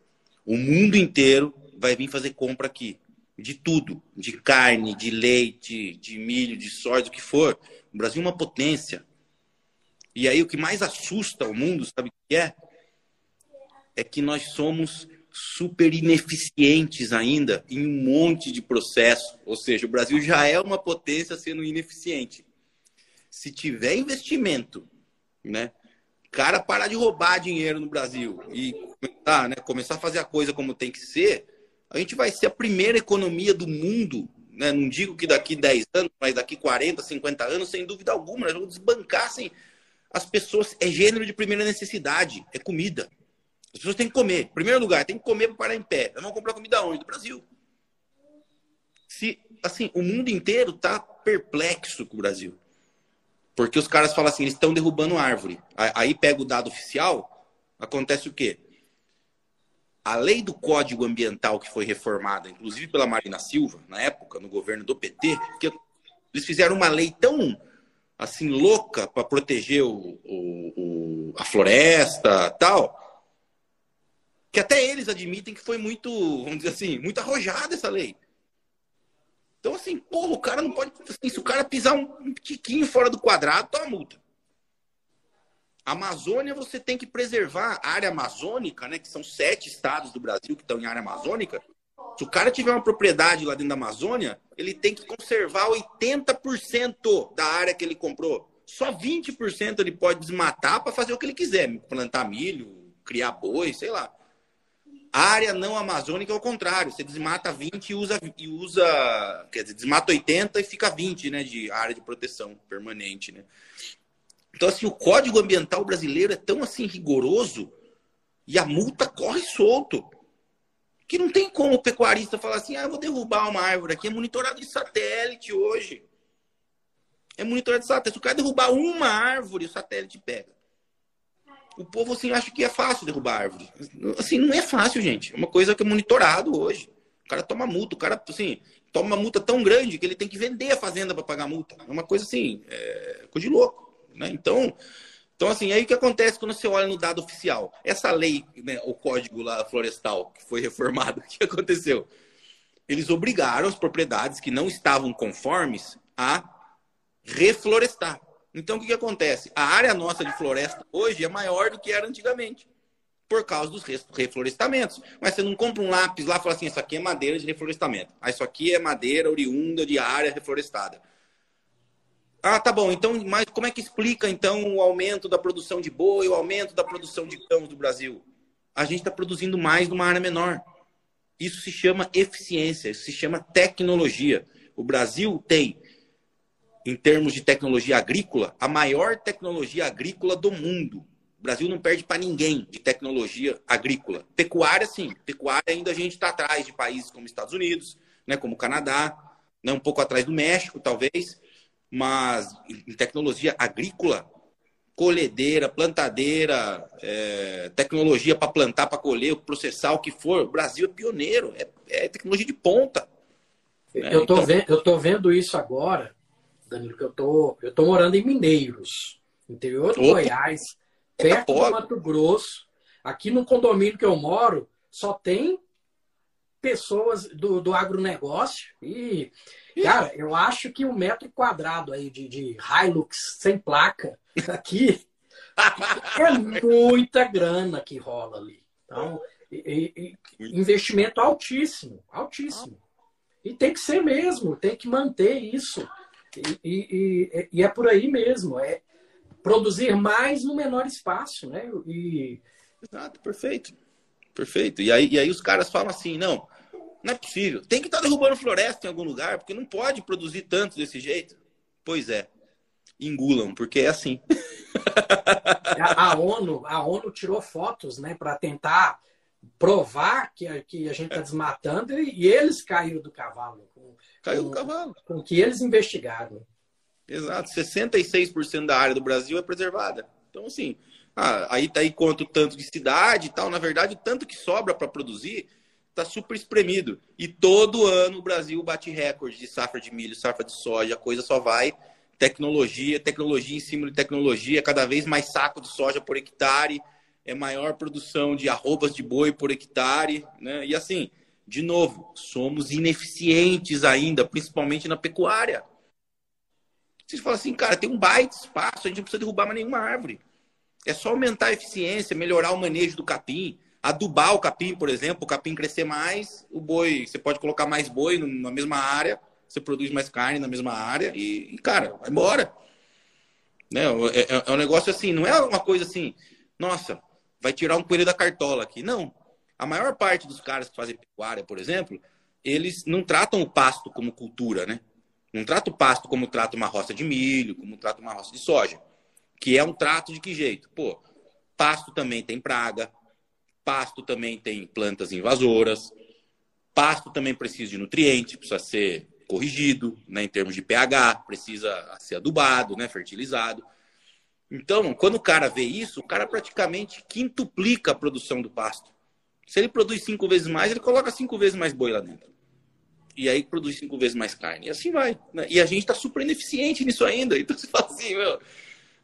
O mundo inteiro vai vir fazer compra aqui. De tudo. De carne, de leite, de milho, de soja, do que for. O Brasil é uma potência. E aí o que mais assusta o mundo, sabe o que é? É que nós somos super ineficientes ainda em um monte de processo. Ou seja, o Brasil já é uma potência sendo ineficiente. Se tiver investimento, né? Cara, parar de roubar dinheiro no Brasil e começar, né, começar a fazer a coisa como tem que ser, a gente vai ser a primeira economia do mundo. Né? Não digo que daqui 10 anos, mas daqui 40, 50 anos, sem dúvida alguma, nós vamos desbancar assim, as pessoas. É gênero de primeira necessidade, é comida. As pessoas têm que comer. Em primeiro lugar, tem que comer para parar em pé. Nós vamos comprar comida onde? Do Brasil. Se, assim, o mundo inteiro está perplexo com o Brasil. Porque os caras falam assim, eles estão derrubando árvore. Aí pega o dado oficial, acontece o quê? A lei do Código Ambiental que foi reformada, inclusive pela Marina Silva, na época, no governo do PT, que eles fizeram uma lei tão assim louca para proteger o, o, o, a floresta tal, que até eles admitem que foi muito, vamos dizer assim, muito arrojada essa lei. Então, assim, porra, o cara não pode. Assim, se o cara pisar um, um tiquinho fora do quadrado, toma multa. A Amazônia, você tem que preservar a área amazônica, né? Que são sete estados do Brasil que estão em área amazônica. Se o cara tiver uma propriedade lá dentro da Amazônia, ele tem que conservar 80% da área que ele comprou. Só 20% ele pode desmatar para fazer o que ele quiser, plantar milho, criar boi, sei lá. Área não amazônica é o contrário. Você desmata 20 e usa, e usa. Quer dizer, desmata 80 e fica 20, né? De área de proteção permanente, né? Então, assim, o Código Ambiental brasileiro é tão assim rigoroso e a multa corre solto. Que não tem como o pecuarista falar assim, ah, eu vou derrubar uma árvore aqui. É monitorado de satélite hoje. É monitorado de satélite. Se o cara derrubar uma árvore, o satélite pega o povo assim acha que é fácil derrubar árvore. Assim, não é fácil, gente. É uma coisa que é monitorado hoje. O cara toma multa, o cara assim, toma uma multa tão grande que ele tem que vender a fazenda para pagar multa. É uma coisa assim, é, coisa de louco, né? Então, então assim, aí o que acontece quando você olha no dado oficial? Essa lei, né, o código lá florestal que foi (laughs) reformado, o que aconteceu? Eles obrigaram as propriedades que não estavam conformes a reflorestar. Então, o que, que acontece? A área nossa de floresta hoje é maior do que era antigamente, por causa dos reflorestamentos. Mas você não compra um lápis lá e fala assim: isso aqui é madeira de reflorestamento. Ah, isso aqui é madeira oriunda de área reflorestada. Ah, tá bom. Então, mas como é que explica então o aumento da produção de boi, o aumento da produção de cães do Brasil? A gente está produzindo mais numa área menor. Isso se chama eficiência, isso se chama tecnologia. O Brasil tem em termos de tecnologia agrícola, a maior tecnologia agrícola do mundo. O Brasil não perde para ninguém de tecnologia agrícola. Pecuária, sim. Pecuária ainda a gente está atrás de países como Estados Unidos, né, como Canadá, né, um pouco atrás do México, talvez. Mas em tecnologia agrícola, colhedeira, plantadeira, é, tecnologia para plantar, para colher, processar, o que for, o Brasil é pioneiro, é, é tecnologia de ponta. Né? Eu estou então... vendo, isso agora Danilo, que eu tô, eu tô morando em Mineiros. interior do Opa. Goiás, perto do Mato Grosso. Aqui no condomínio que eu moro, só tem pessoas do, do agronegócio. E, cara, eu acho que o metro quadrado aí de, de Hilux sem placa aqui (laughs) é muita grana que rola ali. Então, e, e, investimento altíssimo, altíssimo. E tem que ser mesmo, tem que manter isso. E, e, é por aí mesmo, é produzir mais no menor espaço, né? E... Exato, perfeito. Perfeito. E aí, e aí os caras falam assim, não, não é possível. Tem que estar tá derrubando floresta em algum lugar, porque não pode produzir tanto desse jeito. Pois é. Engulam, porque é assim. (laughs) A, a ONU, a ONU tirou fotos, né, para tentar provar que, a, que a gente está desmatando e, eles caíram do cavalo. Com, Caiu com, do cavalo. Com o que eles investigaram. Exato. 66% da área do Brasil é preservada. Então, assim, ah, aí tá aí quanto tanto de cidade e tal. Na verdade, o tanto que sobra para produzir está super espremido. E todo ano o Brasil bate recorde de safra de milho, safra de soja, a coisa só vai tecnologia, tecnologia em cima de tecnologia, cada vez mais saco de soja por hectare, é maior produção de arrobas de boi por hectare, né? E assim, de novo, somos ineficientes ainda, principalmente na pecuária. Vocês falam assim, cara, tem um baita espaço, a gente não precisa derrubar mais nenhuma árvore. É só aumentar a eficiência, melhorar o manejo do capim, adubar o capim, por exemplo, o capim crescer mais, o boi, você pode colocar mais boi na mesma área, você produz mais carne na mesma área e, e cara, vai embora. Né? É, é, é, um negócio assim, não é uma coisa assim, nossa, vai tirar um coelho da cartola aqui. Não. A maior parte dos caras que fazem pecuária, por exemplo, eles não tratam o pasto como cultura, né? Não trata o pasto como trata uma roça de milho, como trata uma roça de soja. Que é um trato de que jeito? Pô, pasto também tem praga, pasto também tem plantas invasoras, pasto também precisa de nutriente, precisa ser corrigido, né, em termos de pH, precisa ser adubado, né, fertilizado. Então, quando o cara vê isso, o cara praticamente quintuplica a produção do pasto. Se ele produz cinco vezes mais, ele coloca cinco vezes mais boi lá dentro. E aí produz cinco vezes mais carne. E assim vai. Né? E a gente está super ineficiente nisso ainda. Então você fala assim, meu,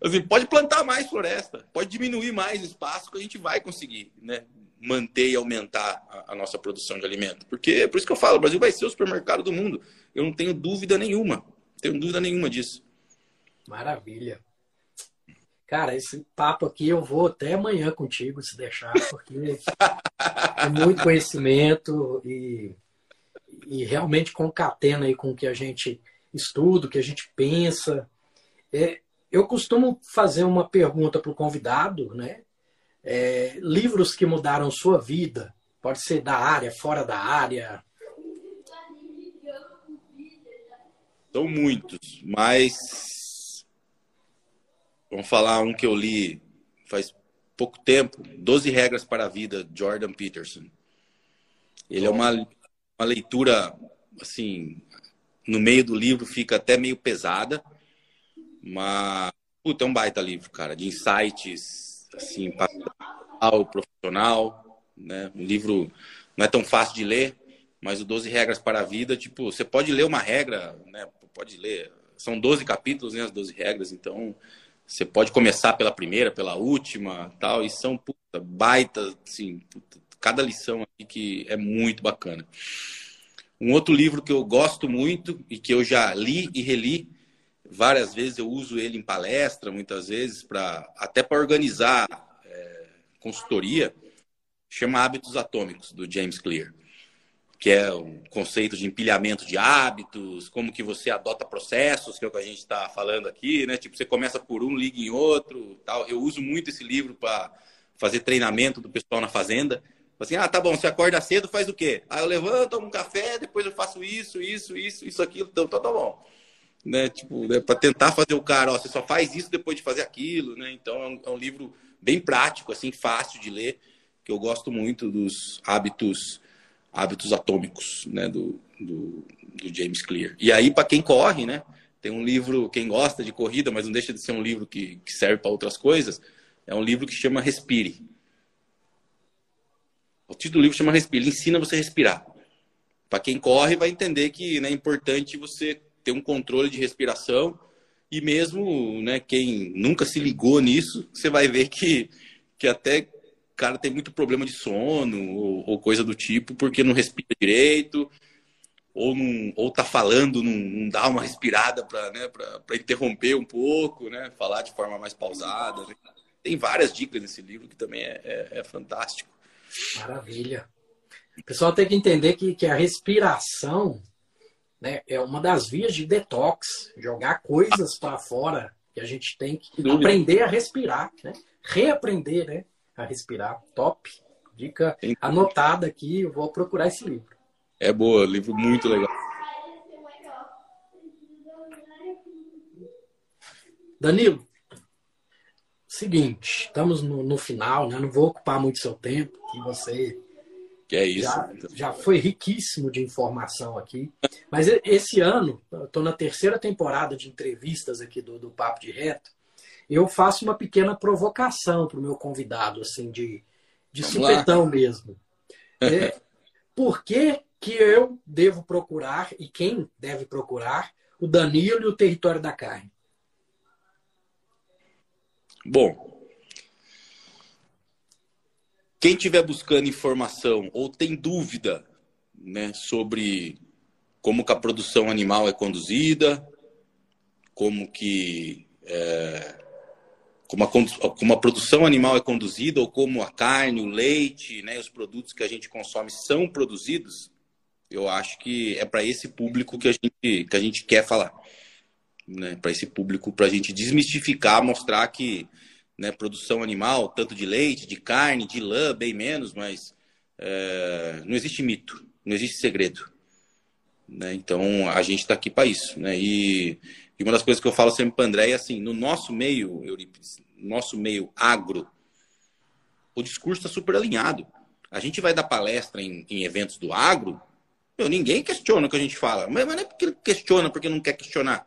assim, pode plantar mais floresta, pode diminuir mais espaço que a gente vai conseguir né? manter e aumentar a, nossa produção de alimento. Porque, por isso que eu falo, o Brasil vai ser o supermercado do mundo. Eu não tenho dúvida nenhuma. Tenho dúvida nenhuma disso. Maravilha. Cara, esse papo aqui eu vou até amanhã contigo, se deixar, porque é muito conhecimento e, e realmente concatena aí com o que a gente estuda, o que a gente pensa. É, eu costumo fazer uma pergunta para o convidado, né? É, livros que mudaram sua vida, pode ser da área, fora da área. São muitos, mas Vamos falar um que eu li faz pouco tempo, 12 Regras para a Vida, Jordan Peterson. Ele é uma, uma leitura, assim, no meio do livro fica até meio pesada, mas, puta, é um baita livro, cara, de insights, assim, para o profissional, né? Um livro não é tão fácil de ler, mas o 12 Regras para a Vida, tipo, você pode ler uma regra, né? Pode ler, são 12 capítulos, né? As 12 regras, então você pode começar pela primeira, pela última, tal, e são puta, baita, assim, puta, cada lição aqui que é muito bacana. Um outro livro que eu gosto muito e que eu já li e reli várias vezes, eu uso ele em palestra, muitas vezes, para até para organizar é, consultoria, chama Hábitos Atômicos, do James Clear que é o conceito de empilhamento de hábitos, como que você adota processos, que é o que a gente está falando aqui, né? Tipo, você começa por um, liga em outro, tal. Eu uso muito esse livro para fazer treinamento do pessoal na fazenda. Assim, ah, tá bom, você acorda cedo, faz o quê? Ah, eu levanto, tomo um café, depois eu faço isso, isso, isso, isso, aquilo, então tá, tá bom. Né? Tipo, né? para tentar fazer o cara, ó, você só faz isso depois de fazer aquilo, né? Então é um, é um livro bem prático, assim, fácil de ler, que eu gosto muito dos hábitos Hábitos Atômicos, né, do, do, do James Clear. E aí, para quem corre, né, tem um livro, quem gosta de corrida, mas não deixa de ser um livro que, que serve para outras coisas, é um livro que chama Respire. O título do livro chama Respire, ele ensina você a respirar. Para quem corre, vai entender que né, é importante você ter um controle de respiração E mesmo né, quem nunca se ligou nisso, você vai ver que, que até cara tem muito problema de sono ou, ou coisa do tipo, porque não respira direito, ou, não, ou tá falando, não, não dá uma respirada para né, interromper um pouco, né, falar de forma mais pausada. Né? Tem várias dicas nesse livro que também é, é, é fantástico. Maravilha. O pessoal tem que entender que, que a respiração né, é uma das vias de detox, jogar coisas para fora que a gente tem que aprender a respirar, né? reaprender né, a respirar. Top. Dica anotada aqui, eu vou procurar esse livro. É boa, livro muito legal. Danilo, seguinte, estamos no, no final, né? Não vou ocupar muito seu tempo, que você que é isso. Já, já foi riquíssimo de informação aqui. Mas esse ano, estou na terceira temporada de entrevistas aqui do, do Papo de Reto, eu faço uma pequena provocação para o meu convidado, assim, de, de supetão mesmo. (laughs) É, por que, que eu devo procurar, e quem deve procurar, o Danilo e o Território da Carne? Bom, quem estiver buscando informação ou tem dúvida né, sobre como que a produção animal é conduzida, como que é, como, a, como a produção animal é conduzida ou como a carne, o leite, né, os produtos que a gente consome são produzidos, eu acho que é para esse público que a gente, que a gente quer falar. Né, para esse público, para a gente desmistificar, mostrar que né, produção animal, tanto de leite, de carne, de lã, bem menos, mas é, não existe mito, não existe segredo. Né? Então a gente está aqui para isso. Né? E, e, uma das coisas que eu falo sempre para André é assim: no nosso meio, nosso meio agro, o discurso está super alinhado. A gente vai dar palestra em, em eventos do agro, meu, ninguém questiona o que a gente fala. Mas, mas não é porque questiona porque não quer questionar.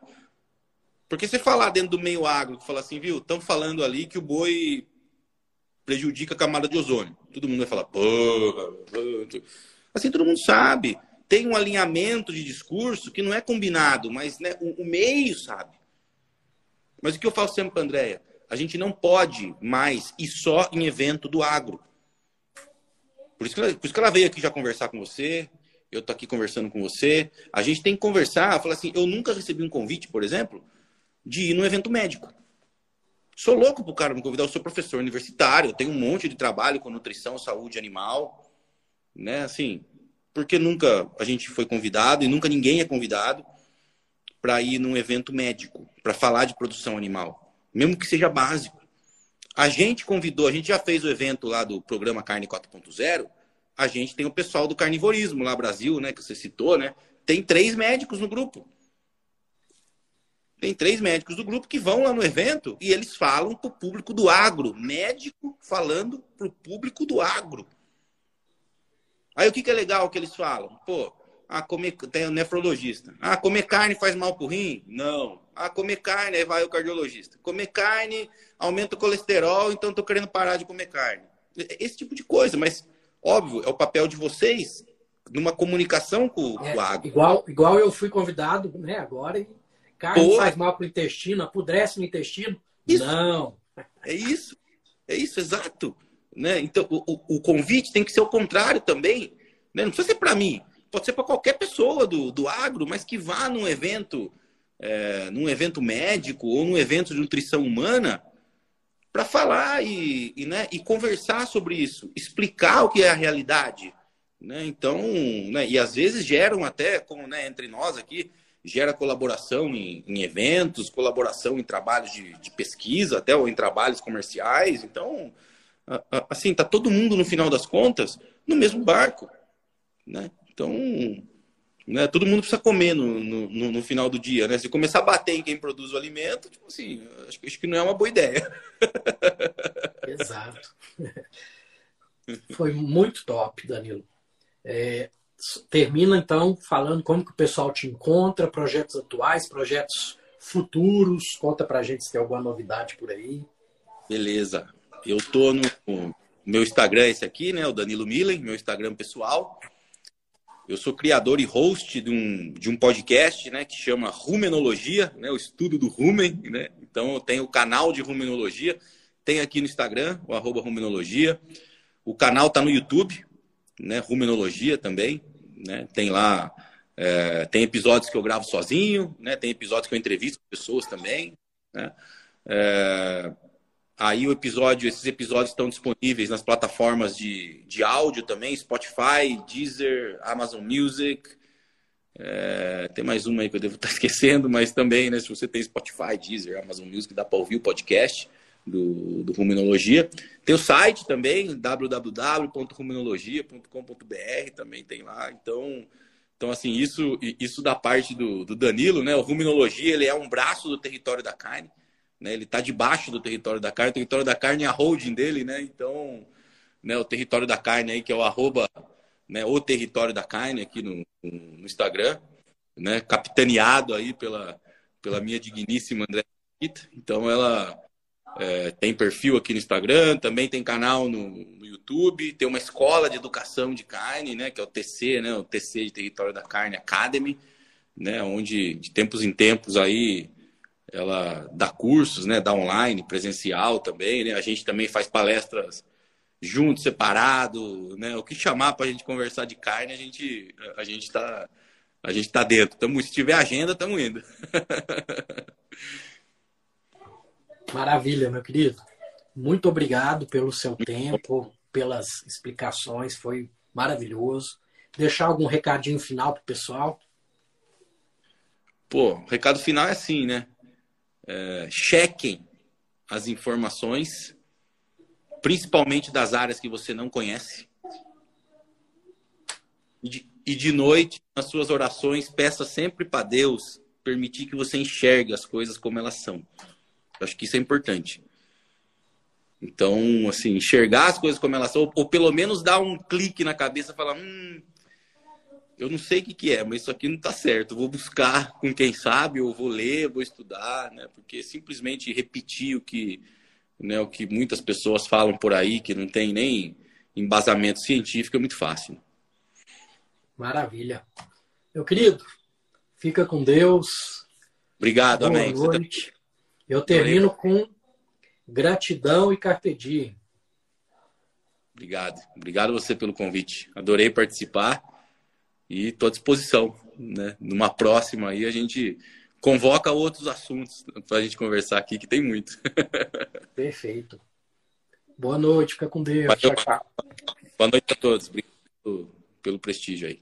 Porque você falar dentro do meio agro, que fala assim, viu, estão falando ali que o boi prejudica a camada de ozônio. Todo mundo vai falar, pô, assim todo mundo sabe. Tem um alinhamento de discurso que não é combinado, mas né, o, o meio sabe. Mas o que eu falo sempre para a Andréia? A gente não pode mais ir só em evento do agro. Por isso, que ela, por isso que ela veio aqui já conversar com você, eu tô aqui conversando com você. A gente tem que conversar, falar assim, eu nunca recebi um convite, por exemplo, de ir num evento médico. Sou louco pro cara me convidar, eu sou professor universitário, eu tenho um monte de trabalho com nutrição, saúde animal, né? Assim, porque nunca a gente foi convidado e nunca ninguém é convidado para ir num evento médico, para falar de produção animal, mesmo que seja básico. A gente convidou, a gente já fez o evento lá do programa Carne 4.0, a gente tem o pessoal do carnivorismo lá Brasil, né, que você citou, né? Tem três médicos no grupo. Tem três médicos do grupo que vão lá no evento e eles falam para o público do agro. Médico falando para o público do agro. Aí o que, que é legal que eles falam? Pô, ah, comer, tem um nefrologista. Ah, comer carne faz mal para o rim? Não. Ah, comer carne, aí vai o cardiologista. Comer carne aumenta o colesterol, então estou querendo parar de comer carne. Esse tipo de coisa, mas óbvio, é o papel de vocês numa comunicação com, é, o agro. Igual, igual eu fui convidado né, agora e Carne Pô. faz mal para o intestino, apodrece no intestino? Isso. Não. É isso. É isso, exato. Né? Então, o, o convite tem que ser o contrário também. Né? Não precisa ser para mim. Pode ser para qualquer pessoa do, do agro, mas que vá num evento, é, num evento médico ou num evento de nutrição humana para falar e, e, né, e conversar sobre isso, explicar o que é a realidade. Né? Então, né, e às vezes geram até, como né, entre nós aqui, gera colaboração em, em eventos, colaboração em trabalhos de, de, pesquisa, até ou em trabalhos comerciais. Então, assim, tá todo mundo no final das contas no mesmo barco, né? Então, né, todo mundo precisa comer no, no, no, final do dia, né? Se começar a bater em quem produz o alimento, tipo assim, acho, acho que não é uma boa ideia. Exato. (laughs) Foi muito top, Danilo. É, termina então falando como que o pessoal te encontra, projetos atuais, projetos futuros. Conta pra gente se tem alguma novidade por aí. Beleza. Eu tô no meu Instagram esse aqui, né, o Danilo Milen, meu Instagram pessoal. eu sou criador e host de um, de um podcast, né, que chama Rumenologia, né, o estudo do rumen, né? Então eu tenho o canal de rumenologia, tem aqui no Instagram, o arroba rumenologia. O canal tá no YouTube, né, rumenologia também, né? Tem lá é, tem episódios que eu gravo sozinho, né? Tem episódios que eu entrevisto pessoas também, né? É, Aí o episódio, esses episódios estão disponíveis nas plataformas de, de áudio também, Spotify, Deezer, Amazon Music. É, tem mais uma aí que eu devo (laughs) estar esquecendo, mas também, né, se você tem Spotify, Deezer, Amazon Music, dá para ouvir o podcast do, do Ruminologia. Tem o site também, www.ruminologia.com.br, também tem lá. Então, então assim, isso, isso da parte do, do Danilo, né? O Ruminologia, ele é um braço do território da carne. Né? Ele está debaixo do território da carne. O território da carne é a holding dele, né? Então, né, o território da carne aí, que é o arroba, né, o território da carne aqui no, no Instagram, né? Capitaneado aí pela, pela minha digníssima André. Então, ela é, tem perfil aqui no Instagram, também tem canal no, no, YouTube, tem uma escola de educação de carne, né, que é o TC, né, o TC de Território da Carne Academy, né, onde de tempos em tempos aí ela dá cursos, né, dá online, presencial também, né? A gente também faz palestras junto, separado, né? O que chamar para a gente conversar de carne, a gente a gente está a gente tá dentro. Tamo, se tiver agenda, estamos indo. (laughs) Maravilha, meu querido. Muito obrigado pelo seu tempo, pelas explicações, foi maravilhoso. Deixar algum recadinho final pro pessoal? Pô, o recado final é assim, né? é, chequem as informações, principalmente das áreas que você não conhece. E de, e de noite, nas suas orações, peça sempre para Deus permitir que você enxergue as coisas como elas são. Acho que isso é importante. Então, assim, enxergar as coisas como elas são, ou, ou pelo menos dar um clique na cabeça e falar: hum, eu não sei o que, que é, mas isso aqui não está certo. vou buscar com quem sabe, ou vou ler, vou estudar, né? Porque simplesmente repetir o que, né, o que muitas pessoas falam por aí, que não tem nem embasamento científico, é muito fácil. Maravilha. Meu querido, fica com Deus. Obrigado, Boa amém. Noite. Eu termino com gratidão e carpe diem. Obrigado. Obrigado você pelo convite. Adorei participar. E estou à disposição. Né? Numa próxima aí a gente convoca outros assuntos para a gente conversar aqui, que tem muito. (laughs) Perfeito. Boa noite, fica com Deus. Tchau. Boa noite a todos. Obrigado pelo, pelo prestígio aí.